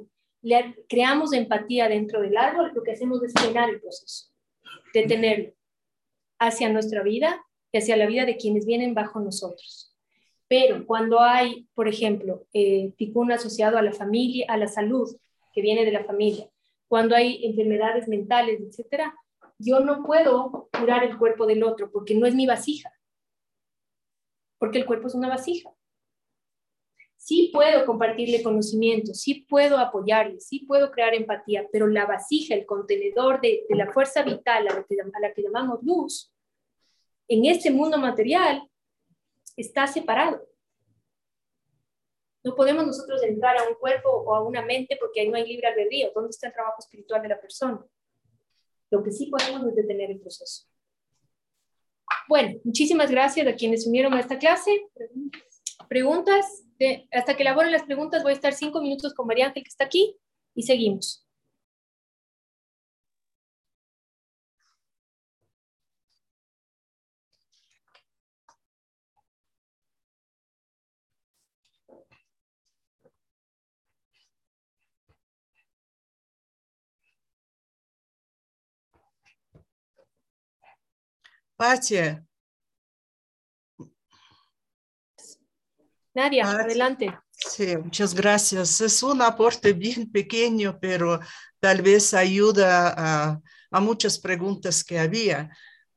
S1: creamos empatía dentro del árbol, lo que hacemos es frenar el proceso, detenerlo hacia nuestra vida y hacia la vida de quienes vienen bajo nosotros. Pero cuando hay, por ejemplo, eh, asociado a la familia, a la salud que viene de la familia, cuando hay enfermedades mentales, etcétera, yo no puedo curar el cuerpo del otro porque no es mi vasija, porque el cuerpo es una vasija. Sí puedo compartirle conocimiento, sí puedo apoyarle, sí puedo crear empatía, pero la vasija, el contenedor de, la fuerza vital a la, que, a la que llamamos luz, en este mundo material está separado. No podemos nosotros entrar a un cuerpo o a una mente porque ahí no hay libre albedrío. ¿Dónde está el trabajo espiritual de la persona? Lo que sí podemos es detener el proceso. Bueno, muchísimas gracias a quienes se unieron a esta clase. Preguntas, hasta que elaboren las preguntas voy a estar cinco minutos con María Ángel que está aquí y seguimos. Nadia, adelante.
S10: Sí, muchas gracias. Es un aporte bien pequeño, pero tal vez ayuda a, a muchas preguntas que había.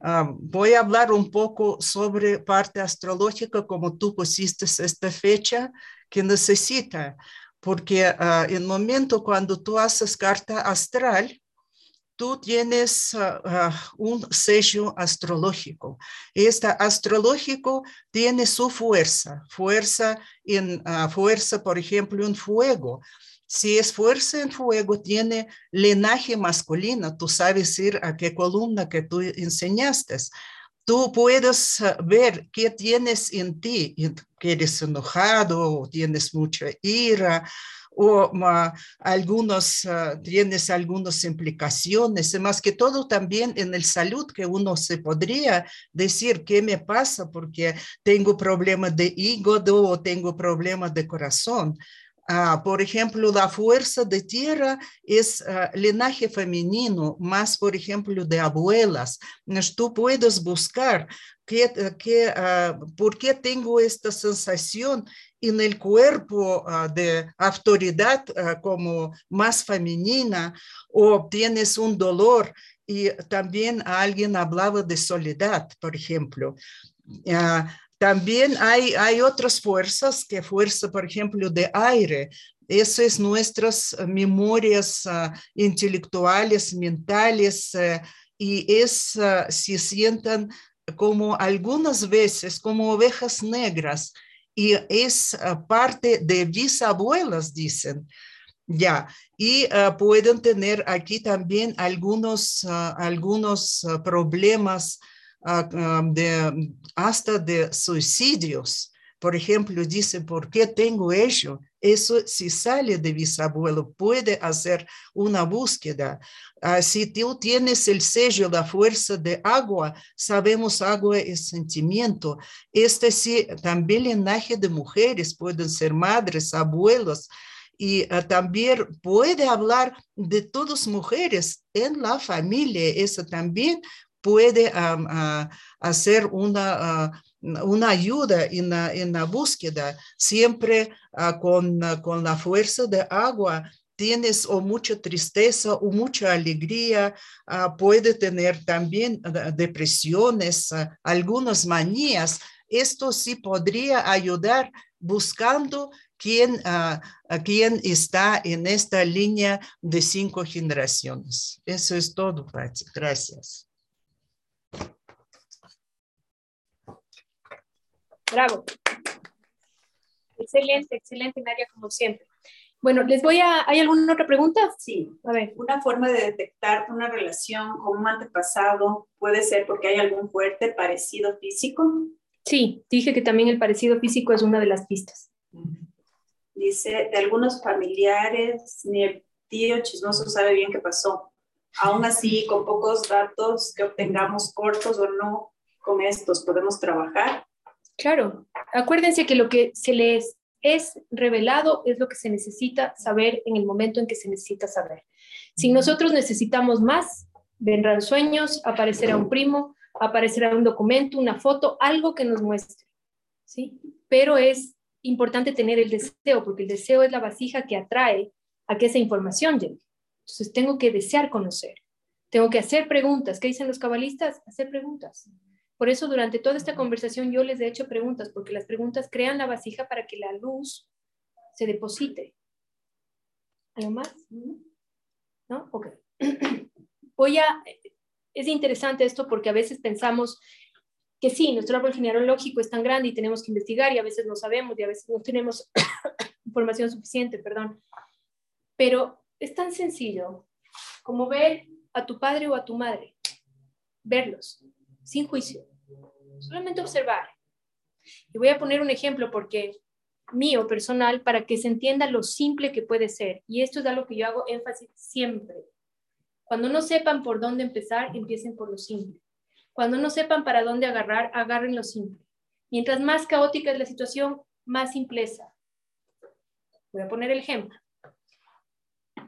S10: Ah, voy a hablar un poco sobre parte astrológica, como tú pusiste esta fecha que necesita, porque uh, en el momento cuando tú haces carta astral, tú tienes ah, ah, un sello astrológico. Este astrológico tiene su fuerza, fuerza en uh, fuerza, por ejemplo, en fuego. Si es fuerza en fuego, tiene linaje masculino. Tú sabes ir a qué columna que tú enseñaste. Tú puedes ver qué tienes en ti, que eres enojado o tienes mucha ira o algunos, uh, tienes algunas implicaciones, más que todo también en el salud, que uno se podría decir qué me pasa porque tengo problemas de hígado o tengo problemas de corazón. Uh, por ejemplo, la fuerza de tierra es uh, linaje femenino, más, por ejemplo, de abuelas. Tú puedes buscar qué, qué, uh, por qué tengo esta sensación en el cuerpo uh, de autoridad uh, como más femenina o tienes un dolor y también alguien hablaba de soledad, por ejemplo. Uh, también hay, hay otras fuerzas, que fuerza, por ejemplo, de aire. Eso es nuestras memorias intelectuales, mentales, y es, se sientan como algunas veces como ovejas negras y es ah, parte de bisabuelas, dicen. Ya, y uh, pueden tener aquí también algunos, uh, algunos problemas hasta de suicidios. Por ejemplo, dice, ¿por qué tengo ello? Eso si sale de bisabuelo, puede hacer una búsqueda. Uh, si tú tienes el sello, la fuerza de agua, sabemos agua es sentimiento. Este sí, también linaje de mujeres, pueden ser madres, abuelos, y uh, también puede hablar de todas mujeres en la familia, eso también puede hacer una, una ayuda en la, en la búsqueda, siempre con, con la fuerza de agua tienes o mucha tristeza o mucha alegría, puede tener también depresiones, algunas manías. Esto sí podría ayudar buscando quién, quién está en esta línea de cinco generaciones. Eso es todo, Gracias.
S1: Bravo. Excelente, excelente, Nadia, como siempre. Bueno, les voy a... ¿Hay alguna otra pregunta?
S4: Sí. A ver. Una forma de detectar una relación con un antepasado puede ser porque hay algún fuerte parecido físico.
S1: Sí, dije que también el parecido físico es una de las pistas.
S4: Dice, de algunos familiares, ni el tío chismoso sabe bien qué pasó. Aún así, con pocos datos que obtengamos cortos o no, con estos podemos trabajar.
S1: Claro, acuérdense que lo que se les es revelado es lo que se necesita saber en el momento en que se necesita saber. Si nosotros necesitamos más, vendrán sueños, aparecerá un primo, aparecerá un documento, una foto, algo que nos muestre. ¿sí? Pero es importante tener el deseo, porque el deseo es la vasija que atrae a que esa información llegue. Entonces tengo que desear conocer, tengo que hacer preguntas. ¿Qué dicen los cabalistas? Hacer preguntas. Por eso durante toda esta conversación yo les he hecho preguntas, porque las preguntas crean la vasija para que la luz se deposite. ¿Algo más? ¿No? Ok. Voy a... Es interesante esto porque a veces pensamos que sí, nuestro árbol genealógico es tan grande y tenemos que investigar y a veces no sabemos y a veces no tenemos información suficiente, perdón. Pero es tan sencillo como ver a tu padre o a tu madre, verlos, sin juicio, solamente observar. Y voy a poner un ejemplo porque mío, personal, para que se entienda lo simple que puede ser. Y esto es algo que yo hago énfasis siempre. Cuando no sepan por dónde empezar, empiecen por lo simple. Cuando no sepan para dónde agarrar, agarren lo simple. Mientras más caótica es la situación, más simpleza. Voy a poner el ejemplo.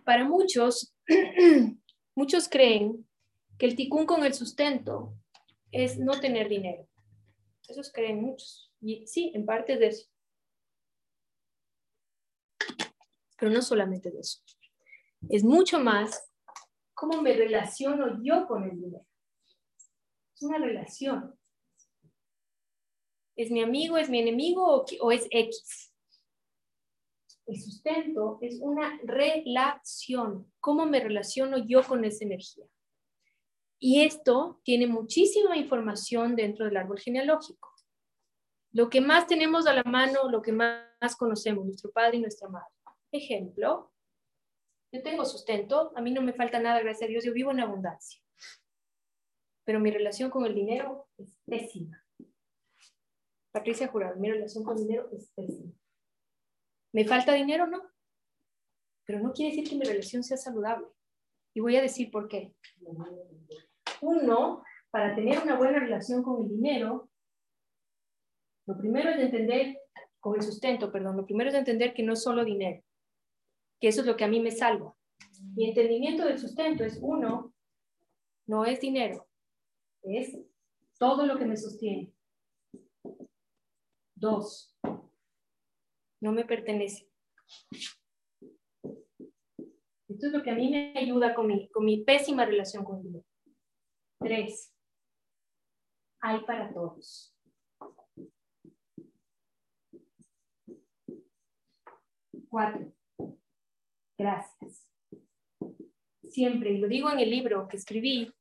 S1: Para muchos, muchos creen que el ticún con el sustento es no tener dinero. Esos creen muchos. Y sí, en parte de eso. Pero no solamente de eso. Es mucho más cómo me relaciono yo con el dinero. Es una relación. ¿Es mi amigo, es mi enemigo o, o es X? El sustento es una relación. ¿Cómo me relaciono yo con esa energía? Y esto tiene muchísima información dentro del árbol genealógico. Lo que más tenemos a la mano, lo que más conocemos, nuestro padre y nuestra madre. Ejemplo, yo tengo sustento, a mí no me falta nada, gracias a Dios, yo vivo en abundancia. Pero mi relación con el dinero es pésima. Patricia Jurado, mi relación con el dinero es pésima. ¿Me falta dinero? No. Pero no quiere decir que mi relación sea saludable. Y voy a decir por qué. Uno, para tener una buena relación con el dinero, lo primero es entender, con el sustento, perdón, lo primero es entender que no es solo dinero, que eso es lo que a mí me salva. Mi entendimiento del sustento es uno, no es dinero, es todo lo que me sostiene. Dos, no me pertenece. Esto es lo que a mí me ayuda con mi, con mi pésima relación con Dios. Tres, hay para todos. Cuatro, gracias. Siempre, y lo digo en el libro que escribí,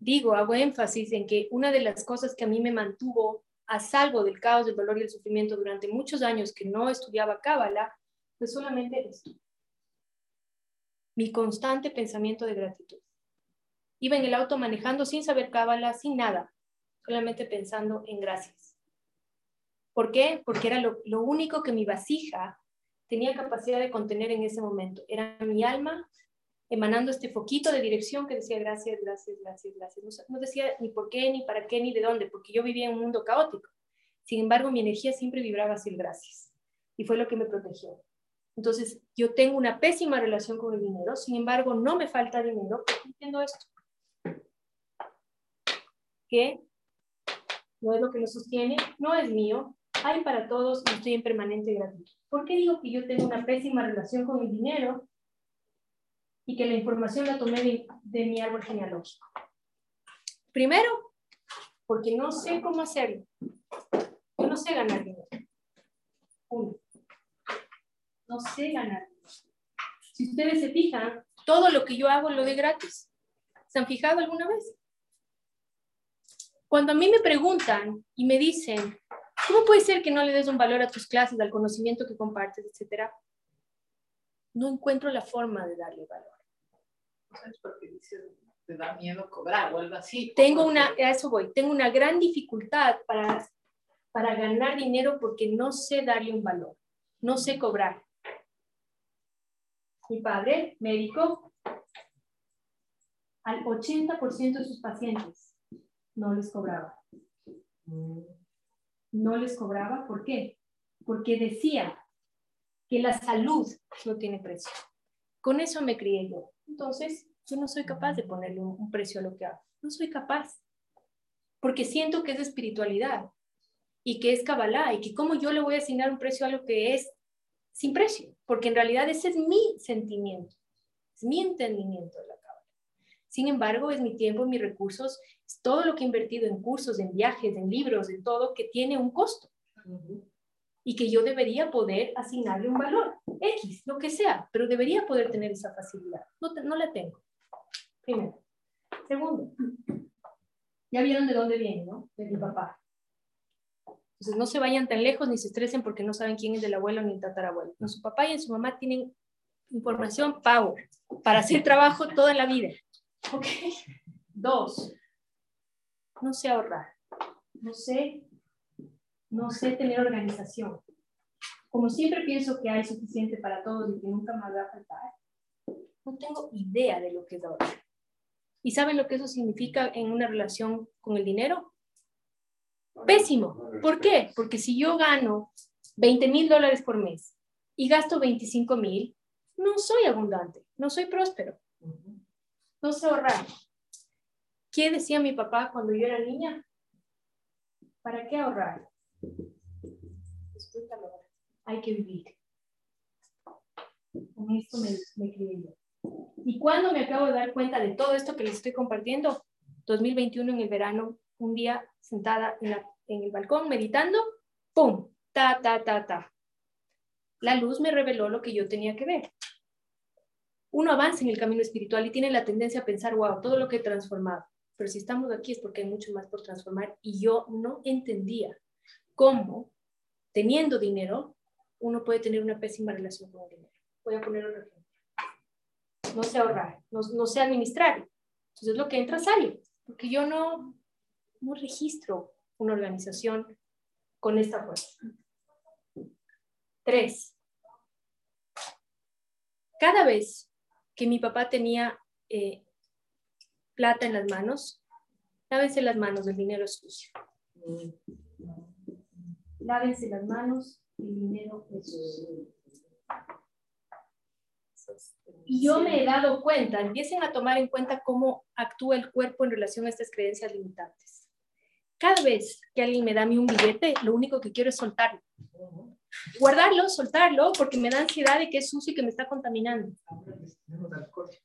S1: digo, hago énfasis en que una de las cosas que a mí me mantuvo a salvo del caos, del dolor y el sufrimiento durante muchos años que no estudiaba Cábala, fue solamente esto mi constante pensamiento de gratitud. Iba en el auto manejando sin saber cábala, sin nada, solamente pensando en gracias. ¿Por qué? Porque era lo, único que mi vasija tenía capacidad de contener en ese momento. Era mi alma emanando este foquito de dirección que decía gracias, gracias, gracias, gracias. No, decía ni por qué, ni para qué, ni de dónde, porque yo vivía en un mundo caótico. Sin embargo, mi energía siempre vibraba hacia el gracias. Y fue lo que me protegió. Entonces, yo tengo una pésima relación con el dinero, sin embargo, no me falta dinero porque entiendo esto. que no es lo que lo sostiene, no es mío, hay para todos y estoy en permanente gratitud. ¿Por qué digo que yo tengo una pésima relación con el dinero y que la información la tomé de, de mi árbol genealógico? Primero, porque no sé cómo hacerlo. Yo no sé ganar dinero. Uno. No sé ganar. Si ustedes se fijan, todo lo que yo hago lo de gratis. ¿Se han fijado alguna vez? Cuando a mí me preguntan y me dicen, ¿cómo puede ser que no le des un valor a tus clases, al conocimiento que compartes, etcétera? No encuentro la forma de darle valor.
S7: ¿Sabes por qué dices? Te da miedo cobrar o algo así.
S1: Tengo una, a eso voy, tengo una gran dificultad para, para ganar dinero porque no sé darle un valor, no sé cobrar. Mi padre, médico, al 80% de sus pacientes no les cobraba. No les cobraba, ¿por qué? Porque decía que la salud no tiene precio. Con eso me crié yo. Entonces, yo no soy capaz de ponerle un, precio a lo que hago. No soy capaz. Porque siento que es espiritualidad y que es Kabbalah y que cómo yo le voy a asignar un precio a lo que es sin precio, porque en realidad ese es mi sentimiento, es mi entendimiento de la Kabbalah. Sin embargo, es mi tiempo, mis recursos, es todo lo que he invertido en cursos, en viajes, en libros, en todo, que tiene un costo. Y que yo debería poder asignarle un valor, X, lo que sea, pero debería poder tener esa facilidad. No, no la tengo. Primero. Segundo, ya vieron de dónde viene, ¿no? De mi papá. Entonces no se vayan tan lejos ni se estresen porque no saben quién es el abuelo ni el tatarabuelo. No, su papá y en su mamá tienen información power para hacer trabajo toda la vida. ¿Ok? Dos, no sé ahorrar. No sé, no sé tener organización. Como siempre pienso que hay suficiente para todos y que nunca me va a faltar, no tengo idea de lo que es ahorrar. ¿Y saben lo que eso significa en una relación con el dinero? Pésimo. ¿Por qué? Porque si yo gano 20 mil dólares por mes y gasto 25 mil, no soy abundante, no soy próspero. No sé ahorrar. ¿Qué decía mi papá cuando yo era niña? ¿Para qué ahorrar? Hay que vivir. Con esto me, me yo. ¿Y cuando me acabo de dar cuenta de todo esto que les estoy compartiendo? 2021 en el verano, un día sentada en, el balcón meditando, ¡pum! Ta, ta, ta, ta. La luz me reveló lo que yo tenía que ver. Uno avanza en el camino espiritual y tiene la tendencia a pensar, wow, todo lo que he transformado. Pero si estamos aquí es porque hay mucho más por transformar y yo no entendía cómo, teniendo dinero, uno puede tener una pésima relación con el dinero. Voy a poner otro ejemplo. No sé ahorrar, no, no sé administrar. Entonces lo que entra sale, porque yo no, no registro una organización con esta fuerza. Tres. Cada vez que mi papá tenía eh, plata en las manos, lávense las manos, el dinero sucio. Lávense las manos, el dinero sucio. Y yo me he dado cuenta, empiecen a tomar en cuenta cómo actúa el cuerpo en relación a estas creencias limitantes. Cada vez que alguien me da a mí un billete, lo único que quiero es soltarlo. Guardarlo, soltarlo, porque me da ansiedad de que es sucio y que me está contaminando.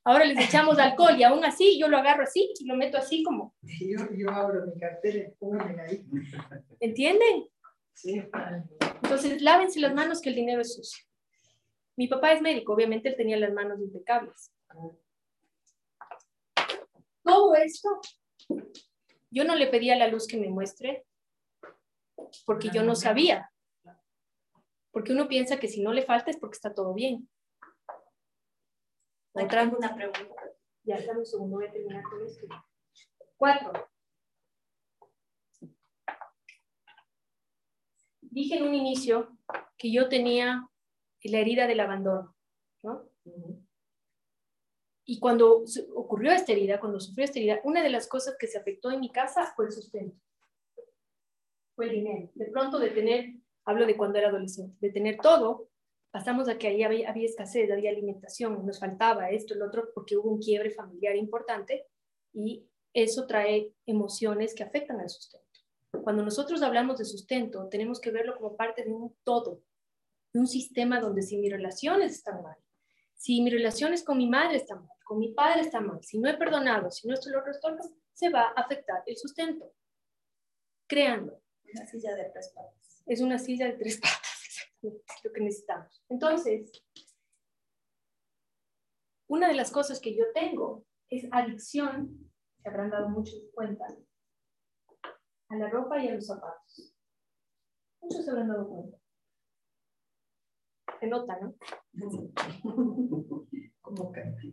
S1: Ahora les echamos alcohol y aún así yo lo agarro así y lo meto así como.
S9: Yo, yo abro mi cartera y pónganme ahí.
S1: ¿Entienden?
S9: Sí.
S1: Entonces, lávense las manos que el dinero es sucio. Mi papá es médico, obviamente él tenía las manos impecables. Todo esto, yo no le pedí a la luz que me muestre porque yo no sabía. Porque uno piensa que si no le falta es porque está todo bien.
S4: Una pregunta.
S1: Ya, dame un segundo, voy a terminar con esto. Cuatro. Dije en un inicio que yo tenía la herida del abandono, ¿no? Y cuando ocurrió esta herida, cuando sufrió esta herida, una de las cosas que se afectó en mi casa fue el sustento, fue el dinero. De pronto de tener, hablo de cuando era adolescente, de tener todo, pasamos a que ahí había, había escasez, había alimentación, nos faltaba esto, el otro, porque hubo un quiebre familiar importante y eso trae emociones que afectan al sustento. Cuando nosotros hablamos de sustento, tenemos que verlo como parte de un todo, de un sistema donde si mis relaciones están mal, si mis relaciones con mi madre están mal, con mi padre están mal, si no he perdonado, si no estoy lo resuelto, se va a afectar el sustento. Créanlo.
S4: Una silla de tres patas.
S1: Es una silla de tres patas, exactamente, lo que necesitamos. Entonces, una de las cosas que yo tengo es adicción, se habrán dado muchos cuenta, a la ropa y a los zapatos. Muchos se habrán dado cuenta. Se nota, ¿no?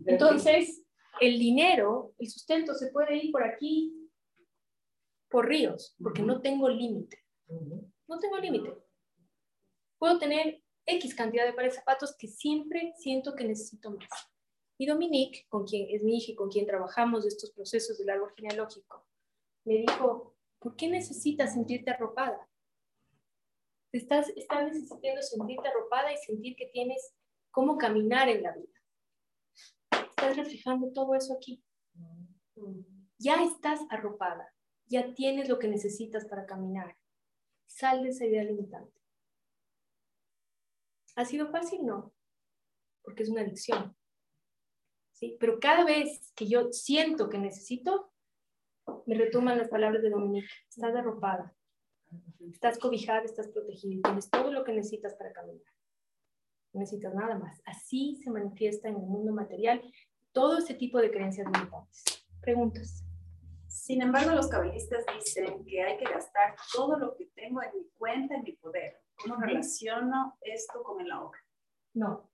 S1: Entonces, el dinero, el sustento se puede ir por aquí, por ríos, porque no tengo límite. No tengo límite. Puedo tener X cantidad de pares de zapatos que siempre siento que necesito más. Y Dominique, con quien es mi hija y con quien trabajamos estos procesos del árbol genealógico, me dijo, ¿por qué necesitas sentirte arropada? Estás, estás necesitando sentirte arropada y sentir que tienes cómo caminar en la vida. Estás reflejando todo eso aquí. Ya estás arropada, ya tienes lo que necesitas para caminar. Sal de esa idea limitante. ¿Ha sido fácil? No, porque es una adicción. ¿Sí? Pero cada vez que yo siento que necesito, me retoman las palabras de Dominique. Estás arropada, estás cobijada, estás protegida, tienes todo lo que necesitas para caminar. No necesitas nada más. Así se manifiesta en el mundo material todo ese tipo de creencias limitantes. Preguntas.
S4: Sin embargo, los cabalistas dicen que hay que gastar todo lo que tengo en mi cuenta, en mi poder. ¿Cómo relaciono esto con el ahorro?
S1: No,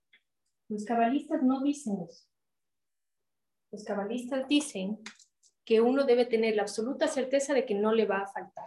S1: los cabalistas no dicen eso. Los cabalistas dicen que uno debe tener la absoluta certeza de que no le va a faltar.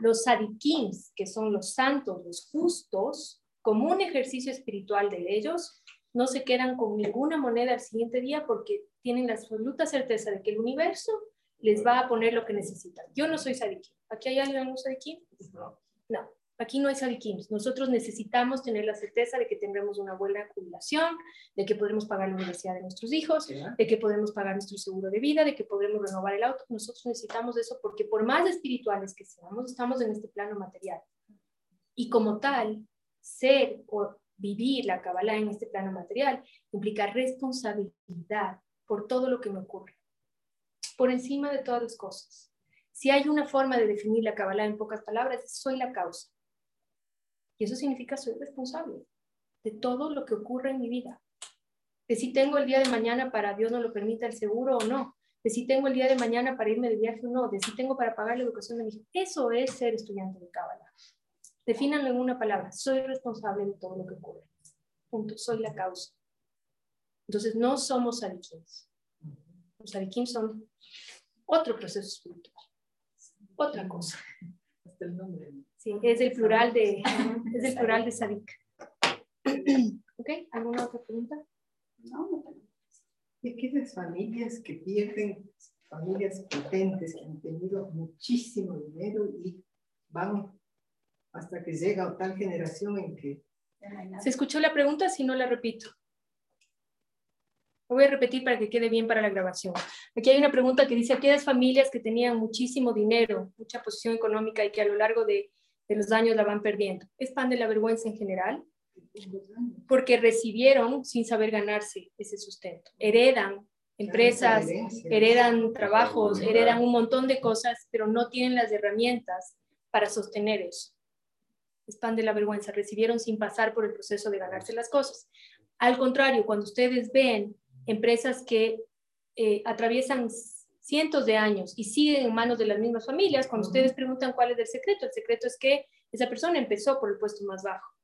S1: Los sadikims, que son los santos, los justos, como un ejercicio espiritual de ellos, no se quedan con ninguna moneda al siguiente día porque tienen la absoluta certeza de que el universo les va a poner lo que necesitan. Yo no soy sadikim. ¿Aquí hay alguien sadikim? No. No. Aquí no hay sadikims. Nosotros necesitamos tener la certeza de que tendremos una buena jubilación, de que podremos pagar la universidad de nuestros hijos, de que podremos pagar nuestro seguro de vida, de que podremos renovar el auto. Nosotros necesitamos eso porque por más espirituales que seamos, estamos en este plano material. Y como tal, ser o vivir la Kabbalah en este plano material implica responsabilidad por todo lo que me ocurre, por encima de todas las cosas. Si hay una forma de definir la Kabbalah en pocas palabras, soy la causa. Y eso significa soy responsable de todo lo que ocurre en mi vida. De si tengo el día de mañana para Dios no lo permita el seguro o no. De si tengo el día de mañana para irme de viaje o no. De si tengo para pagar la educación de mi hijo. Eso es ser estudiante de Cábala. Defínanlo en una palabra. Soy responsable de todo lo que ocurre. Punto. Soy la causa. Entonces no somos alikims. Los alikims son otro proceso espiritual. Otra cosa.
S9: Hasta el nombre.
S1: Sí, es el plural de, es el plural de Sadik. ¿Ok? ¿Alguna otra pregunta?
S4: No, no.
S9: Y aquellas familias que pierden, familias potentes que han tenido muchísimo dinero y van hasta que llega a tal generación en que...
S1: ¿Se escuchó la pregunta? Si no, la repito. Lo voy a repetir para que quede bien para la grabación. Aquí hay una pregunta que dice, aquellas familias que tenían muchísimo dinero, mucha posición económica y que a lo largo de de los años la van perdiendo. Es pan de la vergüenza en general, porque recibieron sin saber ganarse ese sustento. Heredan empresas, heredan trabajos, heredan un montón de cosas, pero no tienen las herramientas para sostener eso. Es pan de la vergüenza. Recibieron sin pasar por el proceso de ganarse las cosas. Al contrario, cuando ustedes ven empresas que eh, atraviesan cientos de años y siguen en manos de las mismas familias, cuando ustedes preguntan cuál es el secreto, el secreto es que esa persona empezó por el puesto más bajo.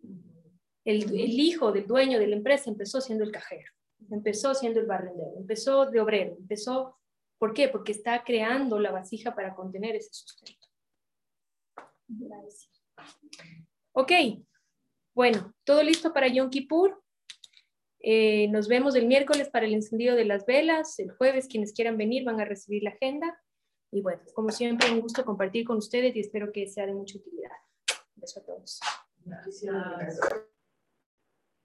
S1: El, el hijo del dueño de la empresa empezó siendo el cajero, empezó siendo el barrendero, empezó de obrero, empezó, ¿por qué? Porque está creando la vasija para contener ese sustento. Ok, bueno, todo listo para Yom Kippur. Eh, nos vemos el miércoles para el encendido de las velas. El jueves, quienes quieran venir van a recibir la agenda. Y bueno, como siempre, un gusto compartir con ustedes y espero que sea de mucha utilidad. Un a todos.